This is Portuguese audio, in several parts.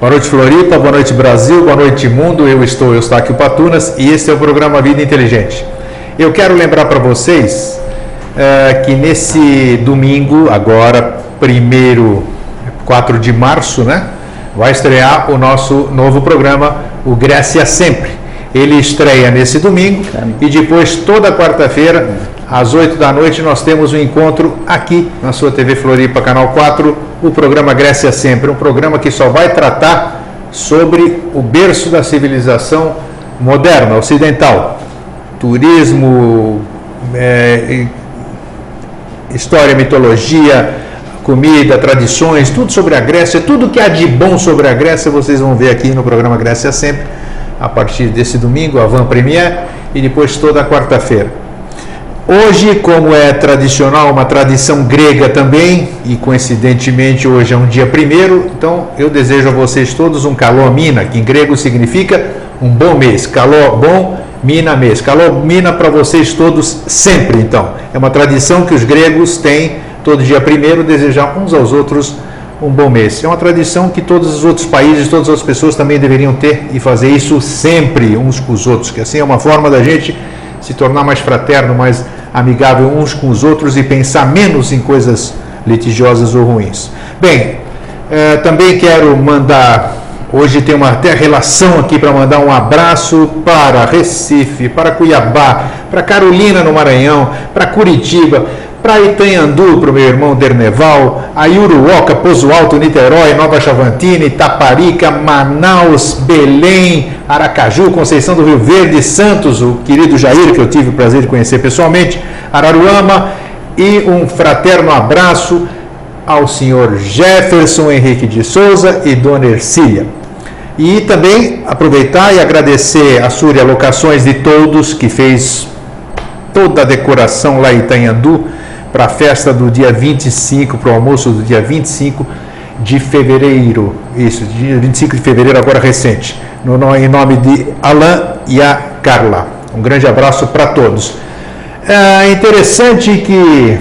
Boa noite, Floripa. Boa noite, Brasil. Boa noite, mundo. Eu estou Eustáquio Patunas e esse é o programa Vida Inteligente. Eu quero lembrar para vocês é, que nesse domingo, agora, primeiro, 4 de março, né? Vai estrear o nosso novo programa, o Grécia Sempre. Ele estreia nesse domingo e depois, toda quarta-feira, às 8 da noite, nós temos um encontro aqui na sua TV Floripa, Canal 4 o programa Grécia Sempre, um programa que só vai tratar sobre o berço da civilização moderna, ocidental. Turismo, é, história, mitologia, comida, tradições, tudo sobre a Grécia, tudo que há de bom sobre a Grécia, vocês vão ver aqui no programa Grécia Sempre, a partir desse domingo, a Van Premier, e depois toda quarta-feira. Hoje, como é tradicional, uma tradição grega também, e coincidentemente hoje é um dia primeiro, então eu desejo a vocês todos um calomina, que em grego significa um bom mês. Calor bom, mina mês. Calomina para vocês todos sempre, então. É uma tradição que os gregos têm todo dia primeiro, desejar uns aos outros um bom mês. É uma tradição que todos os outros países, todas as pessoas também deveriam ter e fazer isso sempre uns com os outros, que assim é uma forma da gente se tornar mais fraterno, mais amigável uns com os outros e pensar menos em coisas litigiosas ou ruins. Bem, eh, também quero mandar, hoje tem uma até relação aqui para mandar um abraço para Recife, para Cuiabá, para Carolina no Maranhão, para Curitiba, para Itanhandu, para o meu irmão Derneval, a Iuruoca, Pozo Alto, Niterói, Nova Chavantina, Itaparica, Manaus, Belém, Aracaju, Conceição do Rio Verde, Santos, o querido Jair, que eu tive o prazer de conhecer pessoalmente, Araruama, e um fraterno abraço ao senhor Jefferson Henrique de Souza e dona Ercília. E também aproveitar e agradecer a Súria Locações de todos, que fez toda a decoração lá em Itanhandu, para a festa do dia 25, para o almoço do dia 25 de fevereiro. Isso, dia 25 de fevereiro, agora recente. No, em nome de Alain e a Carla. Um grande abraço para todos. É interessante que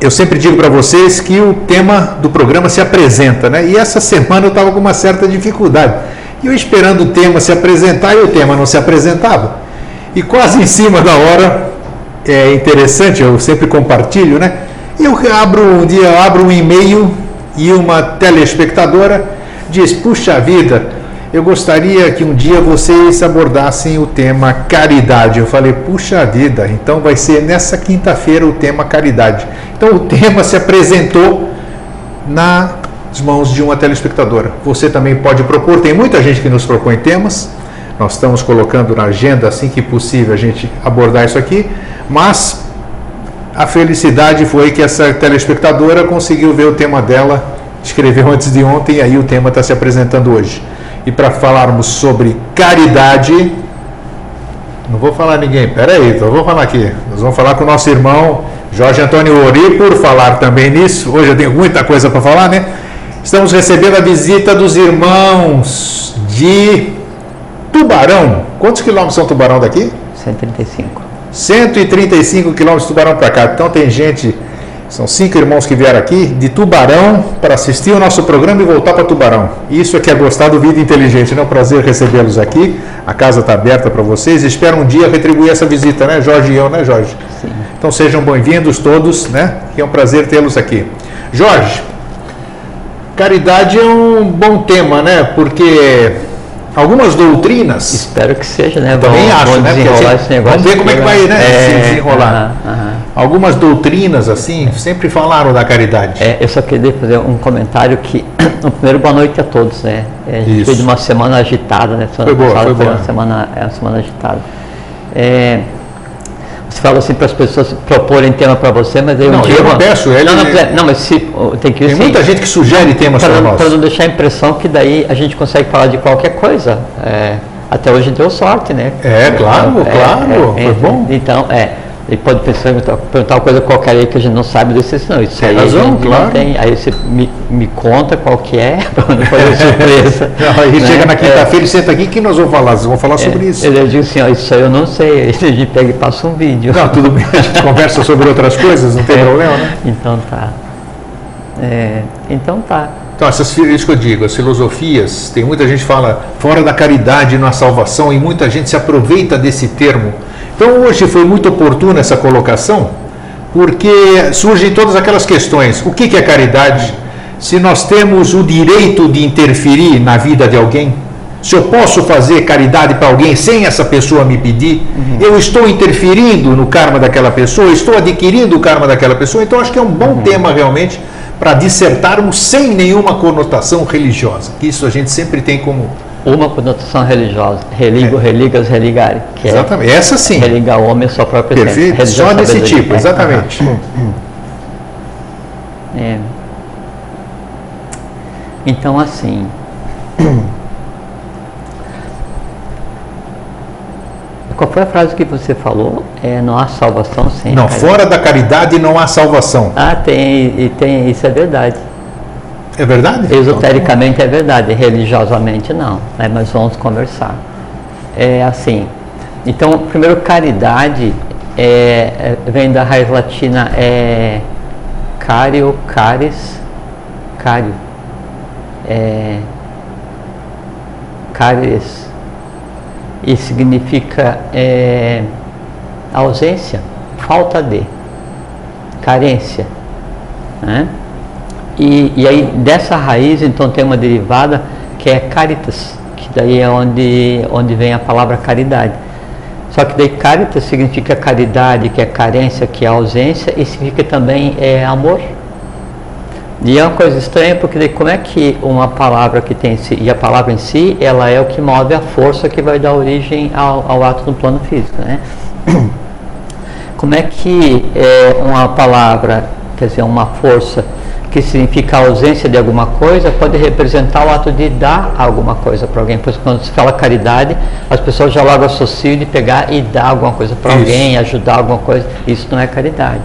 eu sempre digo para vocês que o tema do programa se apresenta, né? E essa semana eu estava com uma certa dificuldade. E eu esperando o tema se apresentar e o tema não se apresentava. E quase em cima da hora é interessante, eu sempre compartilho, né? Eu abro um dia, abro um e-mail e uma telespectadora diz: "Puxa vida, eu gostaria que um dia vocês abordassem o tema caridade". Eu falei: "Puxa vida, então vai ser nessa quinta-feira o tema caridade". Então o tema se apresentou nas mãos de uma telespectadora. Você também pode propor, tem muita gente que nos propõe temas. Nós estamos colocando na agenda assim que possível a gente abordar isso aqui. Mas a felicidade foi que essa telespectadora conseguiu ver o tema dela, escreveu antes de ontem, e aí o tema está se apresentando hoje. E para falarmos sobre caridade, não vou falar ninguém, peraí, então vou falar aqui. Nós vamos falar com o nosso irmão Jorge Antônio Ori, por falar também nisso. Hoje eu tenho muita coisa para falar, né? Estamos recebendo a visita dos irmãos de Tubarão. Quantos quilômetros são Tubarão daqui? 135. 135 quilômetros de Tubarão para cá. Então tem gente, são cinco irmãos que vieram aqui de Tubarão para assistir o nosso programa e voltar para Tubarão. Isso é que é gostar do Vida Inteligente, né? É um prazer recebê-los aqui. A casa está aberta para vocês. Espero um dia retribuir essa visita, né, Jorge e eu, né, Jorge? Sim. Então sejam bem-vindos todos, né? Que é um prazer tê-los aqui. Jorge, caridade é um bom tema, né? Porque algumas doutrinas. Espero que seja, né? Também vamos, acho, né? Desenrolar esse negócio vamos ver como é que vai né, é, se desenrolar. Uh -huh, uh -huh. Algumas doutrinas, assim, sempre falaram da caridade. É, eu só queria fazer um comentário que, no primeiro, boa noite a todos, né? É, a gente foi de uma semana agitada, né? Semana foi boa, foi, foi boa. uma semana, é uma semana agitada. É, fala assim para as pessoas proporem tema para você, mas aí um não, dia. Eu não peço, ele... não, não, não, mas se, tem que Tem assim, muita gente que sugere temas para nós. Para não deixar a impressão que daí a gente consegue falar de qualquer coisa. É, até hoje deu sorte, né? É, claro, É, claro, é, foi é, bom. Então, é. Ele pode pensar, perguntar uma coisa qualquer aí que a gente não sabe desse, não. Isso Tem aí razão, claro. tem. Aí você me, me conta qual que é, para não fazer surpresa. Não, aí né? chega na É. quinta-feira e senta aqui que nós vamos falar, vamos falar sobre isso. Ele diz assim, ó, isso aí eu não sei. Aí a gente pega e passa um vídeo. Não, tudo bem, a gente conversa sobre outras coisas, não tem É. problema, né? Então tá. É, então tá. Então, essas, isso que eu digo, as filosofias, tem muita gente que fala fora da caridade não há salvação e muita gente se aproveita desse termo. Então, hoje foi muito oportuna essa colocação, porque surgem todas aquelas questões. O que é caridade? Se nós temos o direito de interferir na vida de alguém, se eu posso fazer caridade para alguém sem essa pessoa me pedir, uhum. eu estou interferindo no karma daquela pessoa, estou adquirindo o karma daquela pessoa, então acho que é um bom uhum. tema realmente para dissertarmos sem nenhuma conotação religiosa, que isso a gente sempre tem como uma conotação religiosa, religo, é. religas, religare. Que é exatamente, é essa sim. Religar o homem à sua própria Perfeito, só desse tipo, exatamente. É. Então, assim, Qual foi a frase que você falou? É, não há salvação sem Não, caridade. fora da caridade não há salvação. Ah, tem, e tem, isso é verdade. É verdade? Esotericamente é verdade, religiosamente não. Né? Mas vamos conversar. É assim. Então, primeiro, caridade é, é, vem da raiz latina é cario, caris, cario. É, caris e significa é, ausência, falta de, carência. Né? E, e aí dessa raiz então tem uma derivada que é caritas, que daí é onde, onde vem a palavra caridade. Só que daí caritas significa caridade, que é carência, que é ausência, e significa também é, amor. E é uma coisa estranha porque daí como é que uma palavra que tem si, e a palavra em si, ela é o que move a força que vai dar origem ao, ao ato no plano físico, né? Como é que é, uma palavra, quer dizer, uma força que significa a ausência de alguma coisa, pode representar o ato de dar alguma coisa para alguém. Por isso, quando se fala caridade, as pessoas já logo associam de pegar e dar alguma coisa para alguém, ajudar alguma coisa. Isso não é caridade.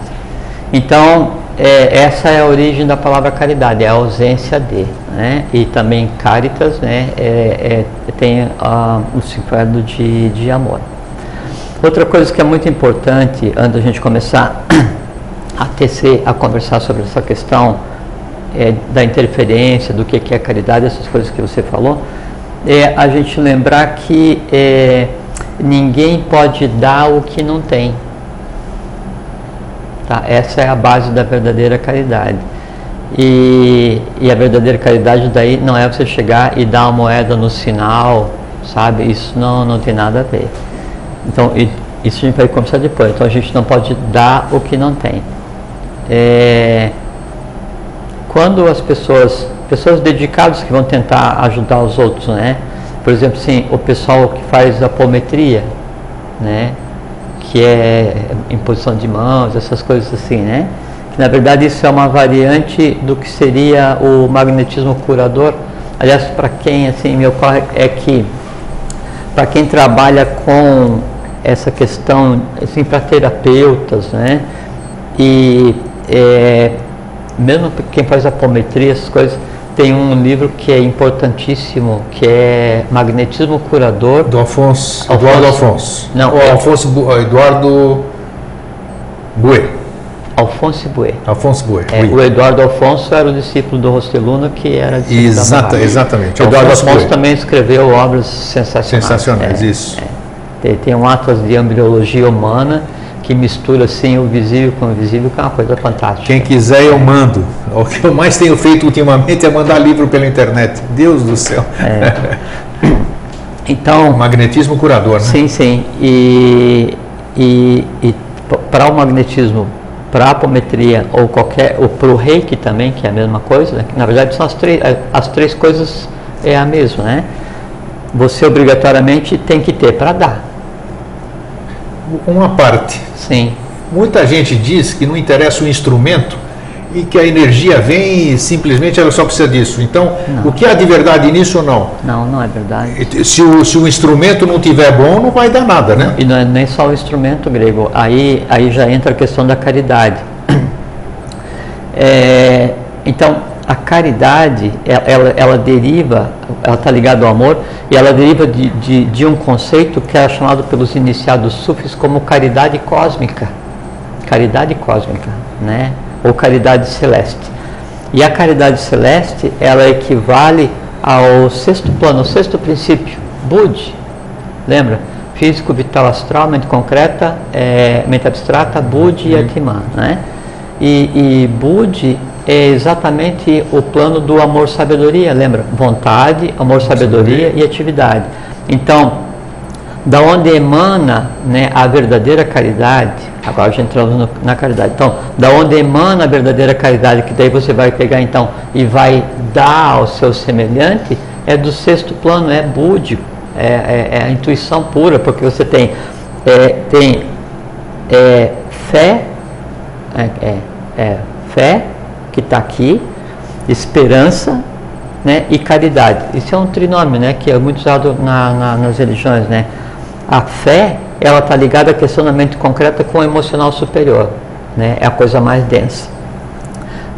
Então, é, essa é a origem da palavra caridade, é a ausência de. Né? E também caritas né, é, é, tem o significado de, de amor. Outra coisa que é muito importante, antes da gente começar a tecer, a conversar sobre essa questão é, da interferência, do que é caridade, essas coisas que você falou, é a gente lembrar que é, ninguém pode dar o que não tem. Tá? Essa é a base da verdadeira caridade. E, e, a verdadeira caridade daí não é você chegar e dar uma moeda no sinal, sabe? Isso não, não tem nada a ver. Então, isso a gente vai conversar depois. Então, a gente não pode dar o que não tem. É, quando as pessoas, pessoas dedicadas que vão tentar ajudar os outros, né? Por exemplo, assim, o pessoal que faz apometria, né? que é imposição de mãos, essas coisas assim, né? Que, na verdade isso é uma variante do que seria o magnetismo curador. Aliás, para quem assim me ocorre é que para quem trabalha com essa questão, assim, para terapeutas, né? E é, mesmo quem faz apometria, essas coisas, tem um livro que é importantíssimo, que é Magnetismo Curador. Do Afonso. Eduardo Afonso. Não, o é Afonso Eduardo Buê. Alfonso Buê. Alfonso Buê. É, o Eduardo Alfonso era o discípulo do Rosteluna, que era discípulo Exata, da Exatamente. O Eduardo Alfonso, Alfonso também escreveu obras sensacionais. Sensacionais, é, isso. É. Tem, tem um Atlas de Embriologia Humana que mistura assim o visível com o invisível, que é uma coisa fantástica. Quem quiser eu mando. O que eu mais tenho feito ultimamente é mandar livro pela internet. Deus do céu. É. Então. Magnetismo curador, né? Sim, sim. E, e, e para o magnetismo, para a apometria ou qualquer, ou para o reiki também, que é a mesma coisa, né? na verdade são as três, as três coisas é a mesma, né? Você obrigatoriamente tem que ter para dar uma parte. Sim. Muita gente diz que não interessa o instrumento e que a energia vem e simplesmente ela só precisa disso. Então, não. o que há de verdade nisso ou não? Não, não é verdade. Se o, se o instrumento não tiver bom, não vai dar nada, né? E não é nem só o instrumento grego. Aí, aí já entra a questão da caridade. É, então, a caridade, ela, ela deriva, ela está ligada ao amor, e ela deriva de, de, de, um conceito que é chamado pelos iniciados sufis como caridade cósmica. Caridade cósmica, né? Ou caridade celeste. E a caridade celeste, ela equivale ao sexto plano, ao sexto princípio, Bud. Lembra? Físico, vital, astral, mente concreta, é, mente abstrata, Bud e uhum. Atman. Né? E, e Bud é exatamente o plano do amor-sabedoria, lembra? Vontade, amor-sabedoria e atividade. Então, da onde emana né, a verdadeira caridade, agora já entramos no, na caridade, então, da onde emana a verdadeira caridade, que daí você vai pegar então e vai dar ao seu semelhante, é do sexto plano, é búdico, é, é, é a intuição pura, porque você tem, é, tem é, fé, é, é, é fé, que está aqui, esperança né, e caridade. Isso é um trinômio né, que é muito usado na, na, nas religiões, né? A fé, ela está ligada à questão da mente concreta com o emocional superior, né? É a coisa mais densa.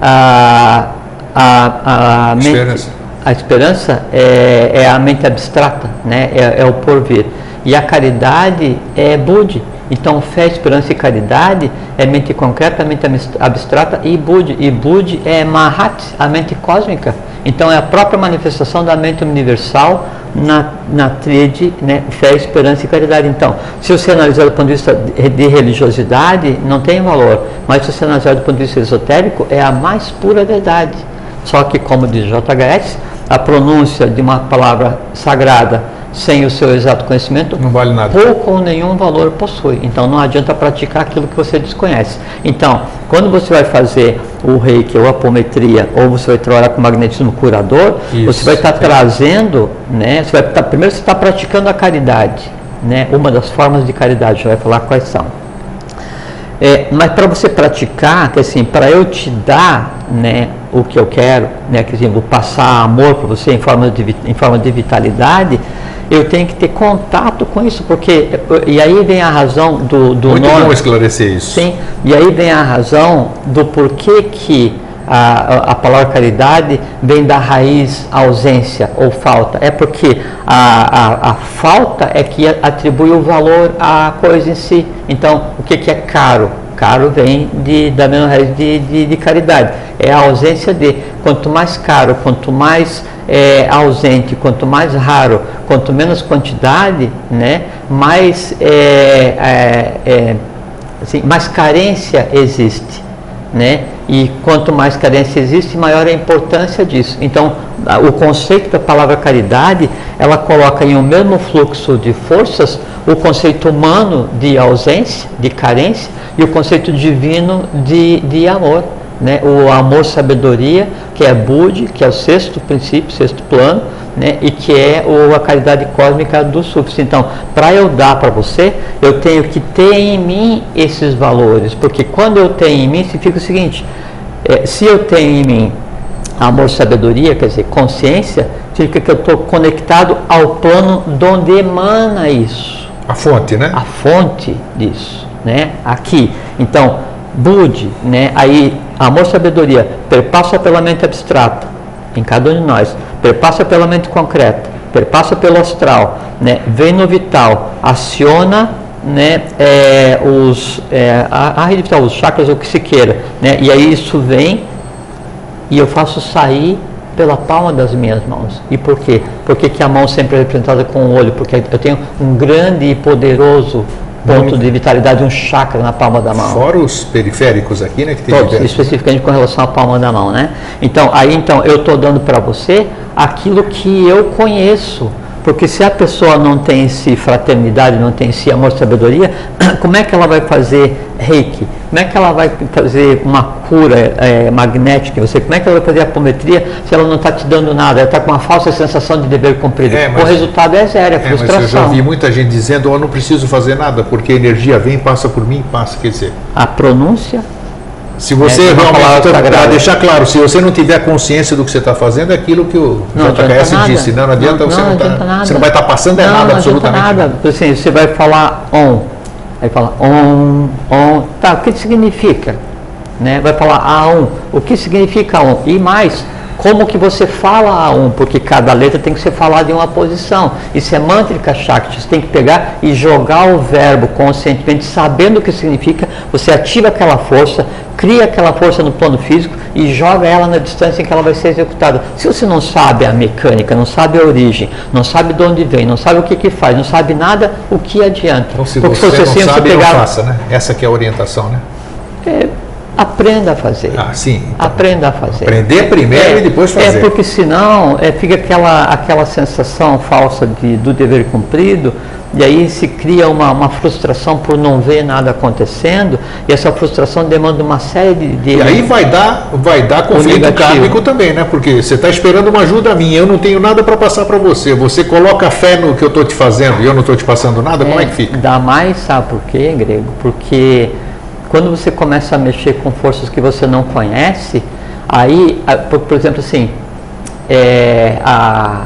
A, a, a, mente, esperança. a esperança é, é, a mente abstrata, né? É, é, o porvir. E a caridade é Budi. Então, fé, esperança e caridade é mente concreta, mente abstrata e Budi. E Budi é Mahat, a mente cósmica. Então, é a própria manifestação da mente universal na, na tríade né, fé, esperança e caridade. Então, se você analisar do ponto de vista de religiosidade, não tem valor, mas se você analisar do ponto de vista esotérico, é a mais pura verdade. Só que, como diz JHS, a pronúncia de uma palavra sagrada sem o seu exato conhecimento, não vale nada. pouco ou nenhum valor possui. Então não adianta praticar aquilo que você desconhece. Então, quando você vai fazer o reiki ou a apometria, ou você vai trabalhar com magnetismo curador, Isso, você vai estar é. trazendo, né? Você vai estar, primeiro você está praticando a caridade, né? Uma das formas de caridade, já vai falar quais são. É, mas para você praticar, que assim, para eu te dar né, o que eu quero, né, que assim, vou passar amor para você em forma, de, em forma de vitalidade, eu tenho que ter contato com isso, porque e aí vem a razão do, do Muito nome, bom esclarecer isso. Sim, e aí vem a razão do porquê que a, a palavra caridade vem da raiz ausência ou falta. É porque a, a, a falta é que atribui o valor à coisa em si. Então, o que, que é caro? Caro vem de, da mesma raiz de, de, de caridade. É a ausência de. Quanto mais caro, quanto mais é, ausente, quanto mais raro, quanto menos quantidade, né, mais, é, é, é, assim, mais carência existe. Né? E quanto mais carência existe, maior a importância disso. Então, o conceito da palavra caridade, ela coloca em um mesmo fluxo de forças o conceito humano de ausência, de carência, e o conceito divino de, de amor né, o amor sabedoria, que é Budi, que é o sexto princípio, sexto plano, né, e que é o, a caridade cósmica do Sufis. Então, para eu dar para você, eu tenho que ter em mim esses valores, porque quando eu tenho em mim, significa o seguinte: é, se eu tenho em mim amor, sabedoria, quer dizer, consciência, significa que eu estou conectado ao plano de onde emana isso. A fonte, né? A fonte disso, né? Aqui. Então, Budi, né? Aí Amor, sabedoria, perpassa pela mente abstrata, em cada um de nós, perpassa pela mente concreta, perpassa pelo astral, né? vem no vital, aciona né, é, os, é, a, a rede vital, os chakras, o que se queira, né? e aí isso vem e eu faço sair pela palma das minhas mãos. E por quê? Porque que a mão sempre é representada com o olho? Porque eu tenho um grande e poderoso ponto de vitalidade, um chakra na palma da mão. Fora os periféricos aqui, né? Que tem Todos, especificamente com relação à palma da mão, né? Então, aí então eu estou dando para você aquilo que eu conheço. Porque se a pessoa não tem esse fraternidade, não tem esse amor, sabedoria, como é que ela vai fazer reiki? Como é que ela vai fazer uma cura é, magnética em você? Como é que ela vai fazer apometria se ela não está te dando nada? Ela está com uma falsa sensação de dever cumprido. É, mas, o resultado é zero, é, é frustração. Mas eu já vi muita gente dizendo, oh, eu não preciso fazer nada, porque a energia vem, passa por mim, passa. Quer dizer... A pronúncia se você é, realmente, para deixar claro, se você não tiver consciência do que você está fazendo, é aquilo que o não JKS disse, não, não adianta, não, você, não, não tá, você não vai estar tá passando é nada, não absolutamente. nada, assim, você vai falar on, aí fala on, on, tá, o que significa? Né? Vai falar a on, o que significa on? E mais, Como que você fala a um, porque cada letra tem que ser falada em uma posição. Isso é mantrika shakti, você tem que pegar e jogar o verbo conscientemente, sabendo o que significa, você ativa aquela força, cria aquela força no plano físico e joga ela na distância em que ela vai ser executada. Se você não sabe a mecânica, não sabe a origem, não sabe de onde vem, não sabe o que, que faz, não sabe nada, o que adianta? Então, se Porque você, você não sabe, pegar... não faça, né? Essa que é a orientação, né? É, aprenda a fazer. Ah, sim. Então, aprenda a fazer. Aprender primeiro é, e depois fazer. É porque senão é, fica aquela, aquela sensação falsa de, do dever cumprido e aí se cria uma, uma frustração por não ver nada acontecendo, e essa frustração demanda uma série de. de e aí vai dar, vai dar conflito kármico também, né? Porque você está esperando uma ajuda minha, eu não tenho nada para passar para você. Você coloca fé no que eu estou te fazendo e eu não estou te passando nada, é, como é que fica? Dá mais, sabe por quê, grego? Porque quando você começa a mexer com forças que você não conhece, aí, por, exemplo, assim, é, a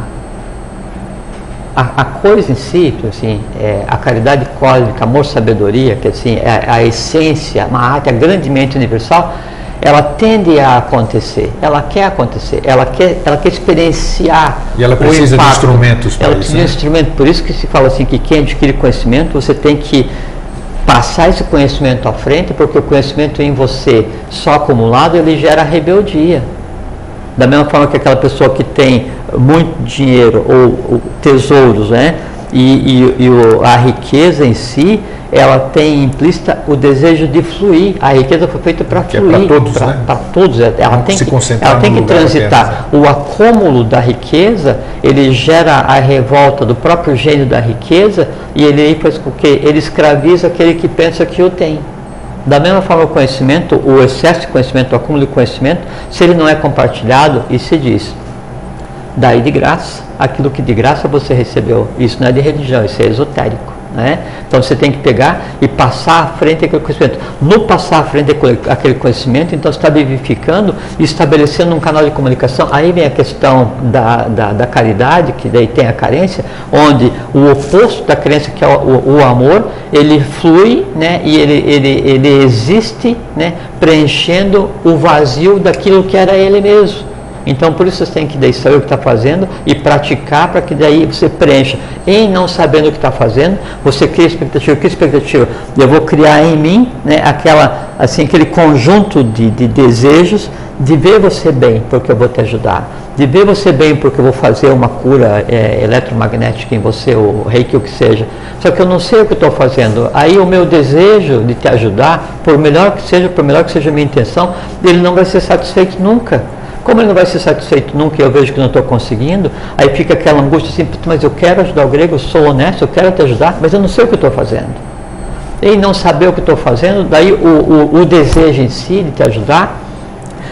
a, a, coisa em si, assim, é, a caridade cósmica, amor, sabedoria, que assim, é a essência, uma arte grandemente universal, ela tende a acontecer, ela quer acontecer, ela quer, ela quer experienciar. E ela precisa de instrumentos para ela isso. Ela precisa né? de instrumento, por isso que se fala assim que quem adquire conhecimento, você tem que passar esse conhecimento à frente, porque o conhecimento em você só acumulado ele gera rebeldia. Da mesma forma que aquela pessoa que tem muito dinheiro ou, ou tesouros, né? E, e, e o, a riqueza em si, ela tem implícita o desejo de fluir. A riqueza foi feita para é fluir. É para todos, pra, né? Para todos. Ela tem se que, ela tem que transitar. O acúmulo da riqueza, ele gera a revolta do próprio gênio da riqueza e ele faz com que ele escraviza aquele que pensa que o tem. Da mesma forma, o conhecimento, o excesso de conhecimento, o acúmulo de conhecimento, se ele não é compartilhado, e se diz, daí de graça, aquilo que de graça você recebeu. Isso não é de religião, isso é esotérico. Né? Então você tem que pegar e passar à frente aquele conhecimento. No passar à frente aquele conhecimento, então você está vivificando e estabelecendo um canal de comunicação. Aí vem a questão da, da, da, caridade, que daí tem a carência, onde o oposto da crença, que é o, o, o amor, ele flui né? e ele, ele, ele existe né? preenchendo o vazio daquilo que era ele mesmo. Então, por isso você tem que daí saber o que está fazendo e praticar para que daí você preencha. Em não sabendo o que está fazendo, você cria expectativa. Que expectativa? Eu vou criar em mim né, aquela, assim, aquele conjunto de, de desejos de ver você bem, porque eu vou te ajudar. De ver você bem, porque eu vou fazer uma cura é, eletromagnética em você, ou reiki, o que seja. Só que eu não sei o que estou fazendo. Aí o meu desejo de te ajudar, por melhor que seja, por melhor que seja a minha intenção, ele não vai ser satisfeito nunca. Como ele não vai ser satisfeito nunca e eu vejo que não estou conseguindo, aí fica aquela angústia assim, mas eu quero ajudar o grego, eu sou honesto, eu quero te ajudar, mas eu não sei o que estou fazendo. E não saber o que estou fazendo, daí o, o, o, desejo em si de te ajudar,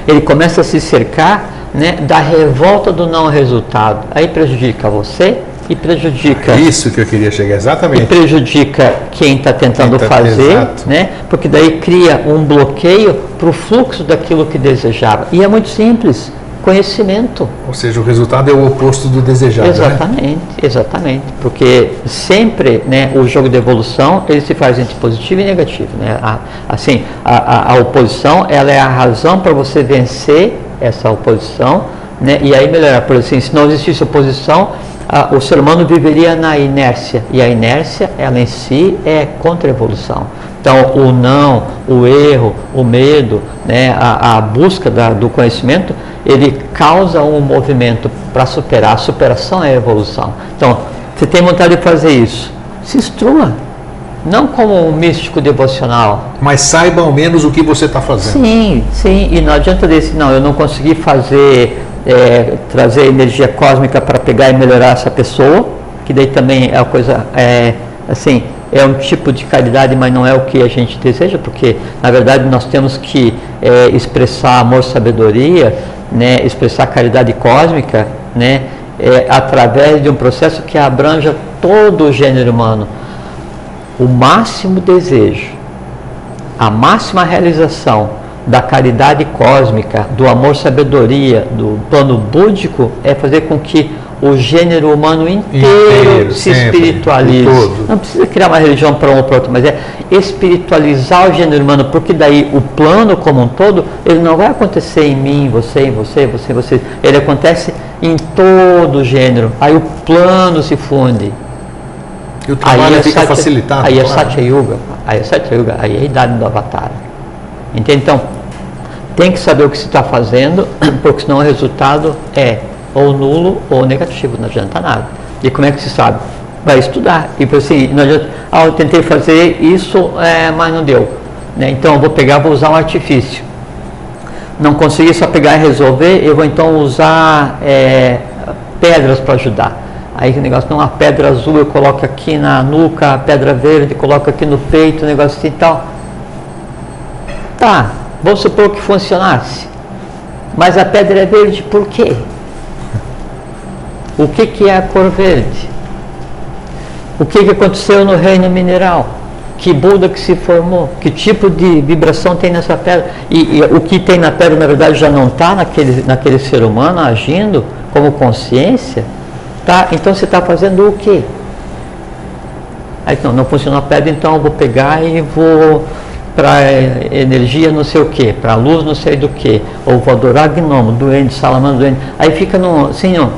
ele começa a se cercar né, da revolta do não resultado. Aí prejudica você, e prejudica. Isso que eu queria chegar, exatamente. E prejudica quem está tentando tá, fazer, exato. né? porque daí cria um bloqueio para o fluxo daquilo que desejava. E é muito simples. Conhecimento. Ou seja, o resultado é o oposto do desejado. Né? Exatamente, né? exatamente. Porque sempre né, o jogo de evolução ele se faz entre positivo e negativo. Né? A, assim, a, a, a oposição ela é a razão para você vencer essa oposição né? e aí melhorar. Por assim, se não existisse oposição, o ser humano viveria na inércia e a inércia ela em si é contra a evolução. Então o não, o erro, o medo, né, a, a busca da, do conhecimento, ele causa um movimento para superar. A superação é a evolução. Então você tem vontade de fazer isso, se instrua. Não como um místico devocional. Mas saiba ao menos o que você está fazendo. Sim, sim. E não adianta dizer, não, eu não consegui fazer é, trazer energia cósmica para pegar e melhorar essa pessoa, que daí também é uma coisa, é, assim, é um tipo de caridade, mas não é o que a gente deseja, porque na verdade nós temos que é, expressar amor, sabedoria, né, expressar caridade cósmica, né, é, através de um processo que abranja todo o gênero humano. O máximo desejo, a máxima realização da caridade cósmica, do amor sabedoria, do plano búdico, é fazer com que o gênero humano inteiro, Inteiro, se sempre, todo. Não precisa criar uma religião para um ou para outro, mas é espiritualizar o gênero humano, porque daí o plano como um todo, ele não vai acontecer em mim, você, em você, você, em você. Ele acontece em todo o gênero. Aí o plano se funde. E o trabalho é fica Satya- facilitado. Aí é claro. Satya Yuga. Aí é Satya Yuga. Aí é a idade do Avatar. Entende? Então, tem que saber o que se está fazendo, porque senão o resultado é ou nulo ou negativo, não adianta nada. E como é que se sabe? Vai estudar. E por assim, não adianta, ah, eu tentei fazer isso, é, mas não deu. Né? Então eu vou pegar, vou usar um artifício. Não consegui só pegar e resolver, eu vou então usar é, pedras para ajudar. Aí o negócio, não, a pedra azul eu coloco aqui na nuca, a pedra verde coloco aqui no peito, o negócio assim e tal. Tá, vamos supor que funcionasse. Mas a pedra é verde por quê? O que, que é a cor verde? O que, que aconteceu no reino mineral? Que Buda que se formou? Que tipo de vibração tem nessa pedra? E, e o que tem na pedra, na verdade, já não está naquele, naquele ser humano agindo como consciência? Tá? Então você está fazendo o quê? Aí não, não funcionou a pedra, então eu vou pegar e vou para energia não sei o que, para luz não sei do que, ou vou adorar gnomo, doente, salamandra, doente. Aí fica no, assim, ó,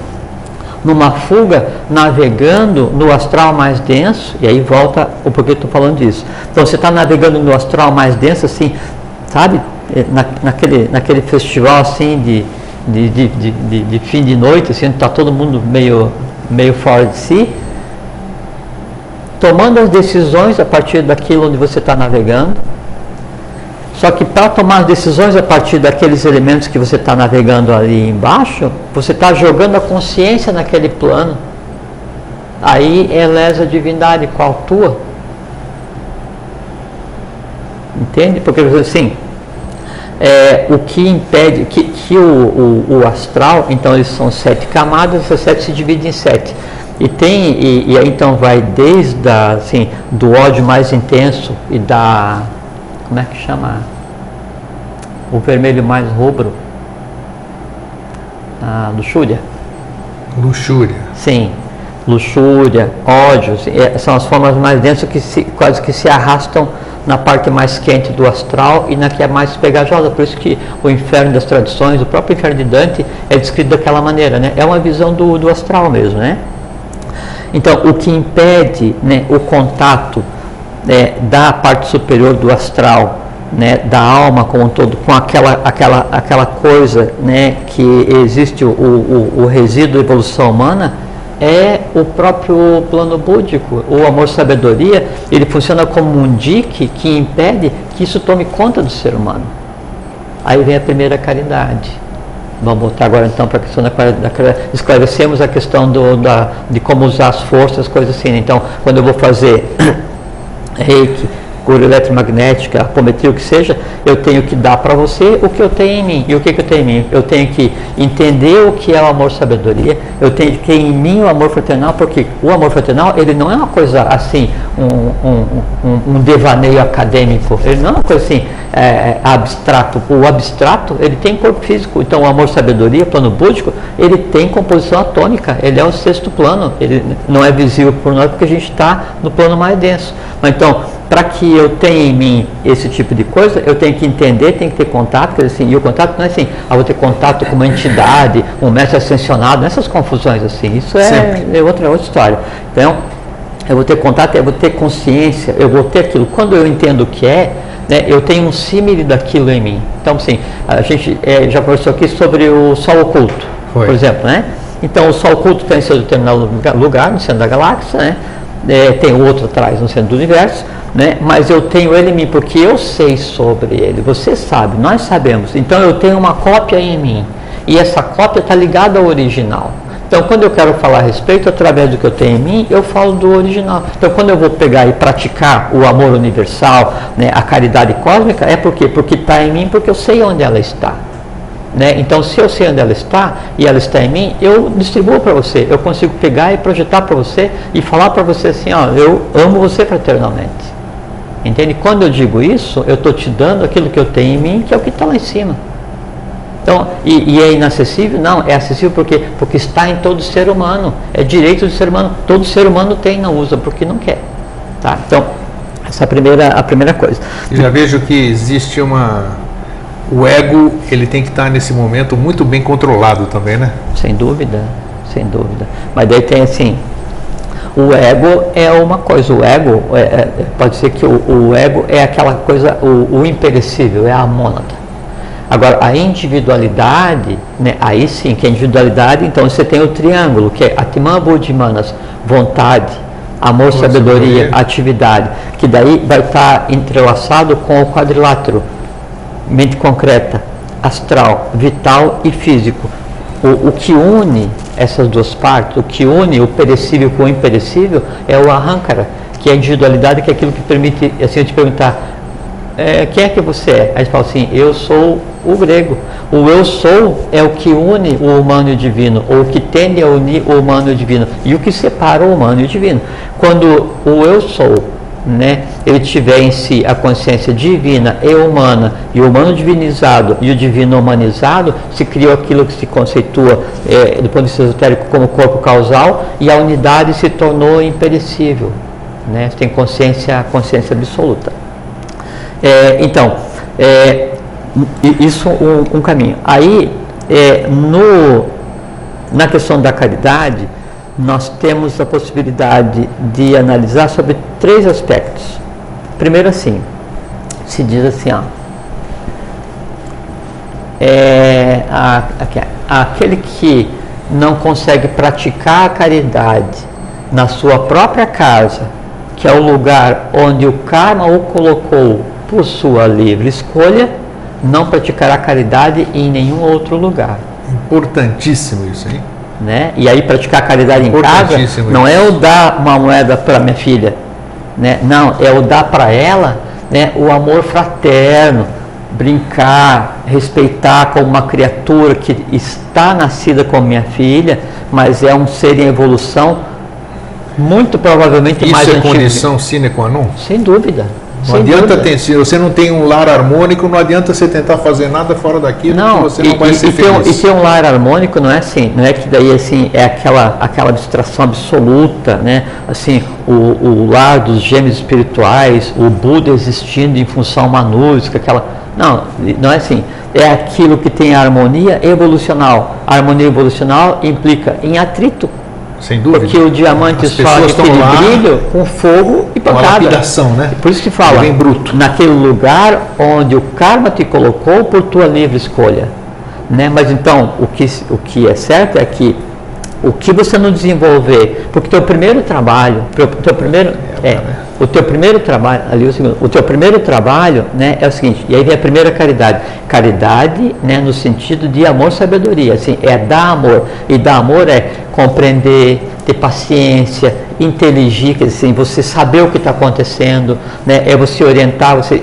numa fuga, navegando no astral mais denso, e aí volta o porquê eu estou falando disso. Então você está navegando no astral mais denso, assim, sabe, Eh, na, naquele, naquele festival assim de, de, de, de- de fim de noite, assim, está todo mundo meio, meio fora de si, tomando as decisões a partir daquilo onde você está navegando. Só que para tomar decisões a partir daqueles elementos que você está navegando ali embaixo, você está jogando a consciência naquele plano. Aí é lesa a divindade, qual tua? Entende? Porque assim, é, o que impede que, que o, o, o astral, então eles são sete camadas, essas sete se dividem em sete. E tem, e, e aí então vai desde a, assim, do ódio mais intenso e da. Como é que chama? O vermelho mais rubro. A luxúria. Luxúria. Sim, luxúria, ódios, eh, são as formas mais densas que se, quase que se arrastam na parte mais quente do astral e na que é mais pegajosa. Por isso que o inferno das tradições, o próprio inferno de Dante é descrito daquela maneira, né? É uma visão do, do astral mesmo, né? Então, o que impede né, o contato né, da parte superior do astral, né, da alma como um todo, com aquela, aquela, aquela coisa né, que existe o, o, o resíduo da evolução humana, é o próprio plano búdico. O amor-sabedoria, ele funciona como um dique que impede que isso tome conta do ser humano. Aí vem a primeira caridade. Vamos voltar agora então para a questão da caridade. Esclarecemos a questão do, da, de como usar as forças, coisas assim. Então, quando eu vou fazer reiki, cura eletromagnética, apometria, o que seja, eu tenho que dar para você o que eu tenho em mim. E o que, que eu tenho em mim? Eu tenho que entender o que é o amor-sabedoria, eu tenho que ter em mim o amor fraternal, porque o amor fraternal, ele não é uma coisa assim, um, um, um, um devaneio acadêmico, ele não é uma coisa assim, é, abstrato. O abstrato, ele tem corpo físico, então o amor-sabedoria, plano búdico, ele tem composição atômica, ele é o sexto plano, ele não é visível por nós porque a gente está no plano mais denso. Então, para que eu tenha em mim esse tipo de coisa, eu tenho que entender, tenho que ter contato, quer dizer assim, e o contato não é assim, ah, vou ter contato com uma entidade, um mestre ascensionado, nessas confusões assim, isso é, é outra, outra história. Então, eu vou ter contato, eu vou ter consciência, eu vou ter aquilo. Quando eu entendo o que é, né, eu tenho um símile daquilo em mim. Então, assim, a gente é, já conversou aqui sobre o Sol oculto, Foi. por exemplo, né? Então, o Sol oculto está em seu determinado lugar, lugar, no centro da galáxia, né? É, tem outro atrás no centro do universo, né? mas eu tenho ele em mim porque eu sei sobre ele, você sabe, nós sabemos. Então eu tenho uma cópia em mim e essa cópia está ligada ao original. Então quando eu quero falar a respeito, através do que eu tenho em mim, eu falo do original. Então quando eu vou pegar e praticar o amor universal, né, a caridade cósmica, é por quê? Porque está em mim, porque eu sei onde ela está. Né? Então, se eu sei onde ela está e ela está em mim, eu distribuo para você. Eu consigo pegar e projetar para você e falar para você assim: ó, eu amo você fraternalmente. Entende? Quando eu digo isso, eu estou te dando aquilo que eu tenho em mim, que é o que está lá em cima. Então, e, e, é inacessível? Não, é acessível porque, porque está em todo ser humano. É direito do ser humano. Todo ser humano tem, não usa porque não quer. Tá? Então, essa é a primeira, a primeira coisa. Eu já vejo que existe uma. O ego, ele tem que estar nesse momento muito bem controlado também, né? Sem dúvida, sem dúvida. Mas daí tem assim, o ego é uma coisa, o ego, é, é, pode ser que o, o, ego é aquela coisa, o, o, imperecível, é a mônada. Agora, a individualidade, né, aí sim, que é individualidade, então você tem o triângulo, que é Atman Buddhimanas, vontade, amor, sabedoria, atividade, que daí vai estar entrelaçado com o quadrilátero, mente concreta, astral, vital e físico. O, o que une essas duas partes, o que une o perecível com o imperecível é o arrancara, que é a individualidade, que é aquilo que permite, assim, eu te perguntar, é, quem é que você é? Aí você fala assim, eu sou o grego. O eu sou é o que une o humano e o divino, ou o que tende a unir o humano e o divino, e o que separa o humano e o divino. Quando o eu sou né, ele tiver em si a consciência divina e humana, e o humano divinizado e o divino humanizado, se criou aquilo que se conceitua é, do ponto de vista esotérico como corpo causal, e a unidade se tornou imperecível. Né, tem consciência, consciência absoluta. É, então, é, isso um, um caminho. Aí, é, no, na questão da caridade, nós temos a possibilidade de analisar sobre três aspectos. Primeiro assim, se diz assim, ó, é, a, a, aquele que não consegue praticar a caridade na sua própria casa, que é o lugar onde o karma o colocou por sua livre escolha, não praticará caridade em nenhum outro lugar. Importantíssimo isso, hein? Né? E aí praticar caridade em casa não é o dar uma moeda para minha filha, né? Não, é o dar para ela, né? O amor fraterno, brincar, respeitar como uma criatura que está nascida como minha filha, mas é um ser em evolução muito provavelmente Isso mais é antigo. condição sine qua non? Sem dúvida. Não adianta ter, se você não tem um lar harmônico, não adianta você tentar fazer nada fora daquilo, não, você não e, vai e, ser e feliz. Ter, e ter um lar harmônico não é assim, não é que daí assim é aquela aquela abstração absoluta, né? Assim, o, o lar dos gêmeos espirituais, o Buda existindo em função a uma música, aquela não, não é assim. É aquilo que tem harmonia evolucional. A harmonia evolucional implica em atrito sem dúvida. Porque o diamante só aquele lá brilho com fogo e pancada. Lapidação, né? Por isso que fala, é bruto. naquele lugar onde o karma te colocou por tua livre escolha. Né? Mas então, o que, o que é certo é que o que você não desenvolver, porque teu primeiro trabalho, teu primeiro, é, é o teu primeiro trabalho, ali o segundo, o teu primeiro trabalho, né, é o seguinte, e aí vem a primeira caridade. Caridade, né, no sentido de amor, sabedoria, assim, é dar amor. E dar amor é compreender, ter paciência, inteligir, quer dizer, assim, você saber o que está acontecendo, né, é você orientar, você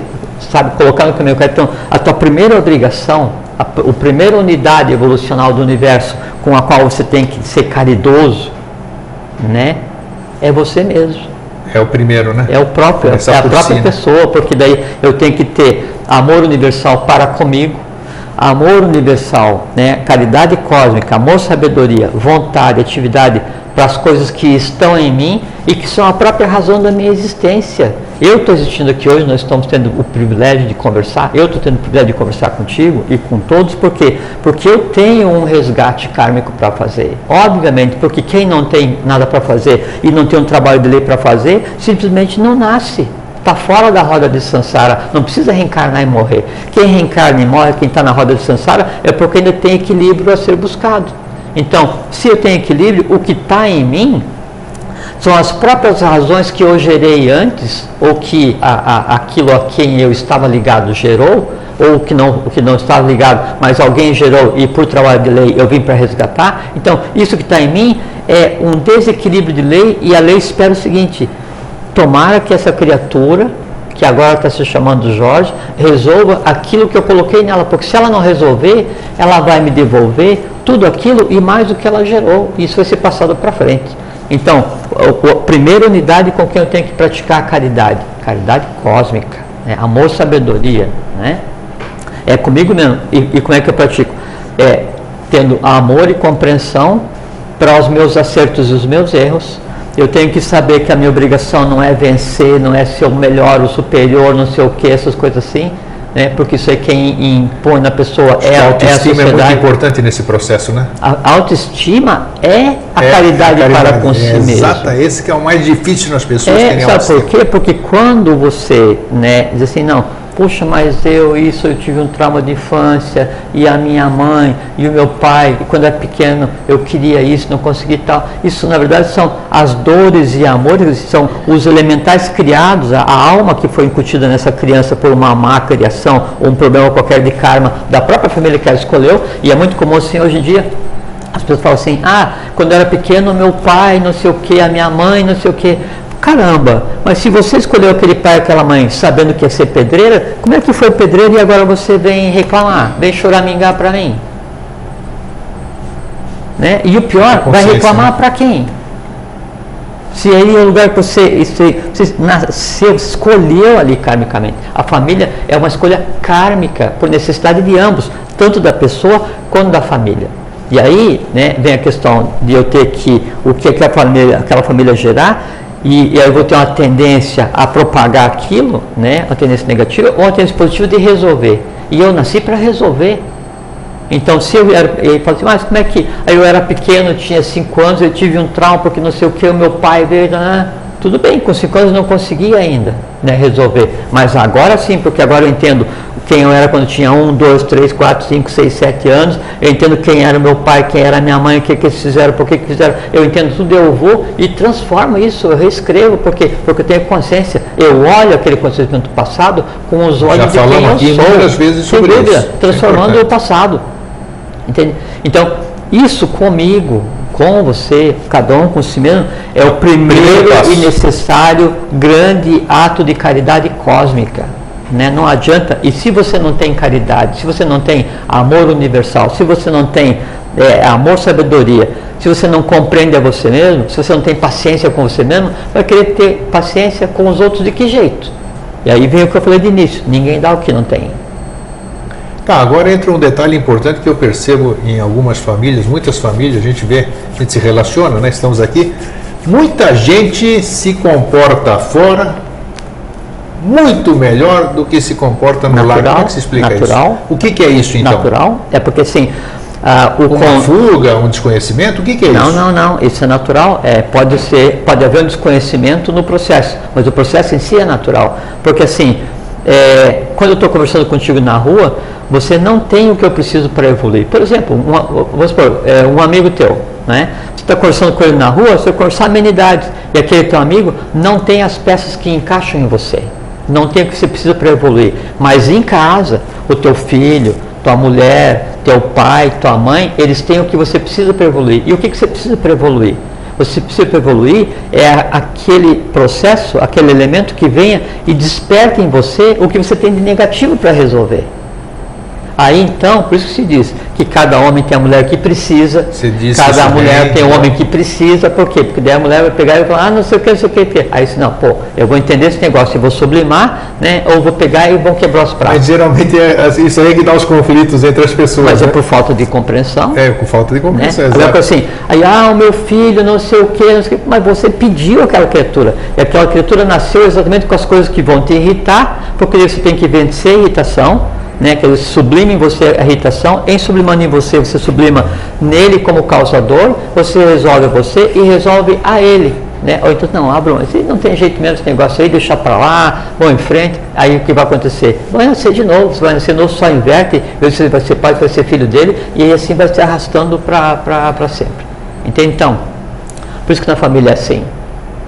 sabe, colocar no caminho correto. Então, a tua primeira obrigação, a, a primeira unidade evolucional do universo com a qual você tem que ser caridoso, né, é você mesmo. É o primeiro, né? É o próprio, Começar é a própria si, né? pessoa, porque daí eu tenho que ter amor universal para comigo, amor universal, né? caridade cósmica, amor, sabedoria, vontade, atividade para as coisas que estão em mim e que são a própria razão da minha existência. Eu estou existindo aqui hoje, nós estamos tendo o privilégio de conversar, eu estou tendo o privilégio de conversar contigo e com todos, por quê? Porque eu tenho um resgate kármico para fazer. Obviamente, porque quem não tem nada para fazer e não tem um trabalho de lei para fazer, simplesmente não nasce. Está fora da roda de Sansara, não precisa reencarnar e morrer. Quem reencarna e morre, quem está na roda de Sansara, é porque ainda tem equilíbrio a ser buscado. Então, se eu tenho equilíbrio, o que está em mim são as próprias razões que eu gerei antes, ou que a, a, aquilo a quem eu estava ligado gerou, ou que não, que não estava ligado, mas alguém gerou e por trabalho de lei eu vim para resgatar. Então, isso que está em mim é um desequilíbrio de lei e a lei espera o seguinte: tomara que essa criatura, que agora está se chamando Jorge, resolva aquilo que eu coloquei nela, porque se ela não resolver, ela vai me devolver tudo aquilo e mais do que ela gerou. Isso vai ser passado para frente. Então, a primeira unidade com quem eu tenho que praticar a caridade, caridade cósmica, né? amor, sabedoria, né? É comigo mesmo. E, e, como é que eu pratico? é tendo amor e compreensão para os meus acertos e os meus erros. Eu tenho que saber que a minha obrigação não é vencer, não é ser o melhor, o superior, não sei o que, essas coisas assim né? porque isso é quem impõe na pessoa é, a, autoestima é a é muito importante nesse processo, né? A autoestima é a, é caridade, a caridade, para com si é, mesmo. Exato, esse que é o mais difícil nas pessoas é, Sabe por quê? Porque quando você né, diz assim, não, Puxa, mas eu isso, eu tive um trauma de infância e a minha mãe e o meu pai, e quando era pequeno eu queria isso, não consegui tal. Isso na verdade são as dores e amores, são os elementais criados, a, a alma que foi incutida nessa criança por uma má criação ou um problema qualquer de karma da própria família que ela escolheu. E é muito comum assim hoje em dia. As pessoas falam assim, ah, quando eu era pequeno, meu pai, não sei o que, a minha mãe, não sei o que. Caramba, mas se você escolheu aquele pai aquela mãe sabendo que ia ser pedreira, como é que foi pedreira e agora você vem reclamar, vem choramingar para mim? Né? E o pior, vai reclamar né? para quem? Se aí é o lugar que você, você nasceu, escolheu ali karmicamente. A família é uma escolha kármica, por necessidade de ambos, tanto da pessoa quanto da família. E aí né, vem a questão de eu ter que, o que aquela família, aquela família gerar, e, e aí eu vou ter uma tendência a propagar aquilo, né, uma tendência negativa, ou uma tendência positiva de resolver. E eu nasci para resolver. Então, se eu era, ele fala assim, mas como é que. Aí eu era pequeno, tinha 5 anos, eu tive um trauma porque não sei o que, o meu pai veio. Ah, tudo bem, com 5 anos eu não consegui ainda né, resolver. Mas agora sim, porque agora eu entendo quem eu era quando tinha um, dois, três, quatro, cinco, seis, sete anos. Eu entendo quem era meu pai, quem era minha mãe, o que, que eles fizeram, por que, que fizeram. Eu entendo tudo, eu vou e transformo isso, eu reescrevo, porque, porque eu tenho consciência. Eu olho aquele acontecimento passado com os olhos Já de quem eu aqui sou. muitas vezes sobre dúvida, isso. transformando é o passado. Entende? Então, isso comigo, com você, cada um com si mesmo, é o primeiro, primeiro e necessário grande ato de caridade cósmica. Né? Não adianta, e se você não tem caridade, se você não tem amor universal, se você não tem é, amor, sabedoria, se você não compreende a você mesmo, se você não tem paciência com você mesmo, vai querer ter paciência com os outros de que jeito? E aí vem o que eu falei de início: ninguém dá o que não tem. Tá, agora entra um detalhe importante que eu percebo em algumas famílias, muitas famílias, a gente vê, a gente se relaciona, né? Estamos aqui. Muita gente se comporta fora muito melhor do que se comporta no natural, lar. Como é que se explica natural, isso? O que, que, é isso então? Natural, é porque assim. Uh, Uma con... fuga, um desconhecimento? O que, que é não, isso? Não, não, não. Isso é natural. É, pode ser, pode haver um desconhecimento no processo, mas o processo em si é natural. Porque assim, é, quando eu estou conversando contigo na rua, você não tem o que eu preciso para evoluir. Por exemplo, uma, vamos supor, é, um amigo teu, né? Você está conversando com ele na rua, você conversar amenidades, e aquele teu amigo não tem as peças que encaixam em você não tem o que você precisa para evoluir. Mas em casa, o teu filho, tua mulher, teu pai, tua mãe, eles têm o que você precisa para evoluir. E o que, que você precisa para evoluir? Você precisa para evoluir é aquele processo, aquele elemento que venha e desperta em você o que você tem de negativo para resolver. Aí então, por isso que se diz que cada homem tem a mulher que precisa, cada mulher tem o homem que precisa, por quê? Porque daí a mulher vai pegar e falar, ah, não sei o que, não sei o que. Aí disse, não, pô, eu vou entender esse negócio, eu vou sublimar, né? Ou vou pegar e vou quebrar os pratos. Mas geralmente é assim, isso aí é que dá os conflitos entre as pessoas. Mas é né? é por falta de compreensão. É, por falta de compreensão, né? Agora assim, aí, ah, o meu filho, não sei o que, não sei o que, mas você pediu aquela criatura. E aquela criatura nasceu exatamente com as coisas que vão te irritar, porque você tem que vencer a irritação né, que ele sublima em você a irritação, em sublimando em você, você sublima nele como causador, você resolve você e resolve a ele. Né? Ou então, não, abra, não tem jeito mesmo esse negócio aí, deixa para lá, vou em frente, aí o que vai acontecer? Vai nascer de novo, vai nascer novo, só inverte, você vai ser pai, vai ser filho dele, e aí assim vai se arrastando para sempre. Entende? Então, por isso que na família é assim.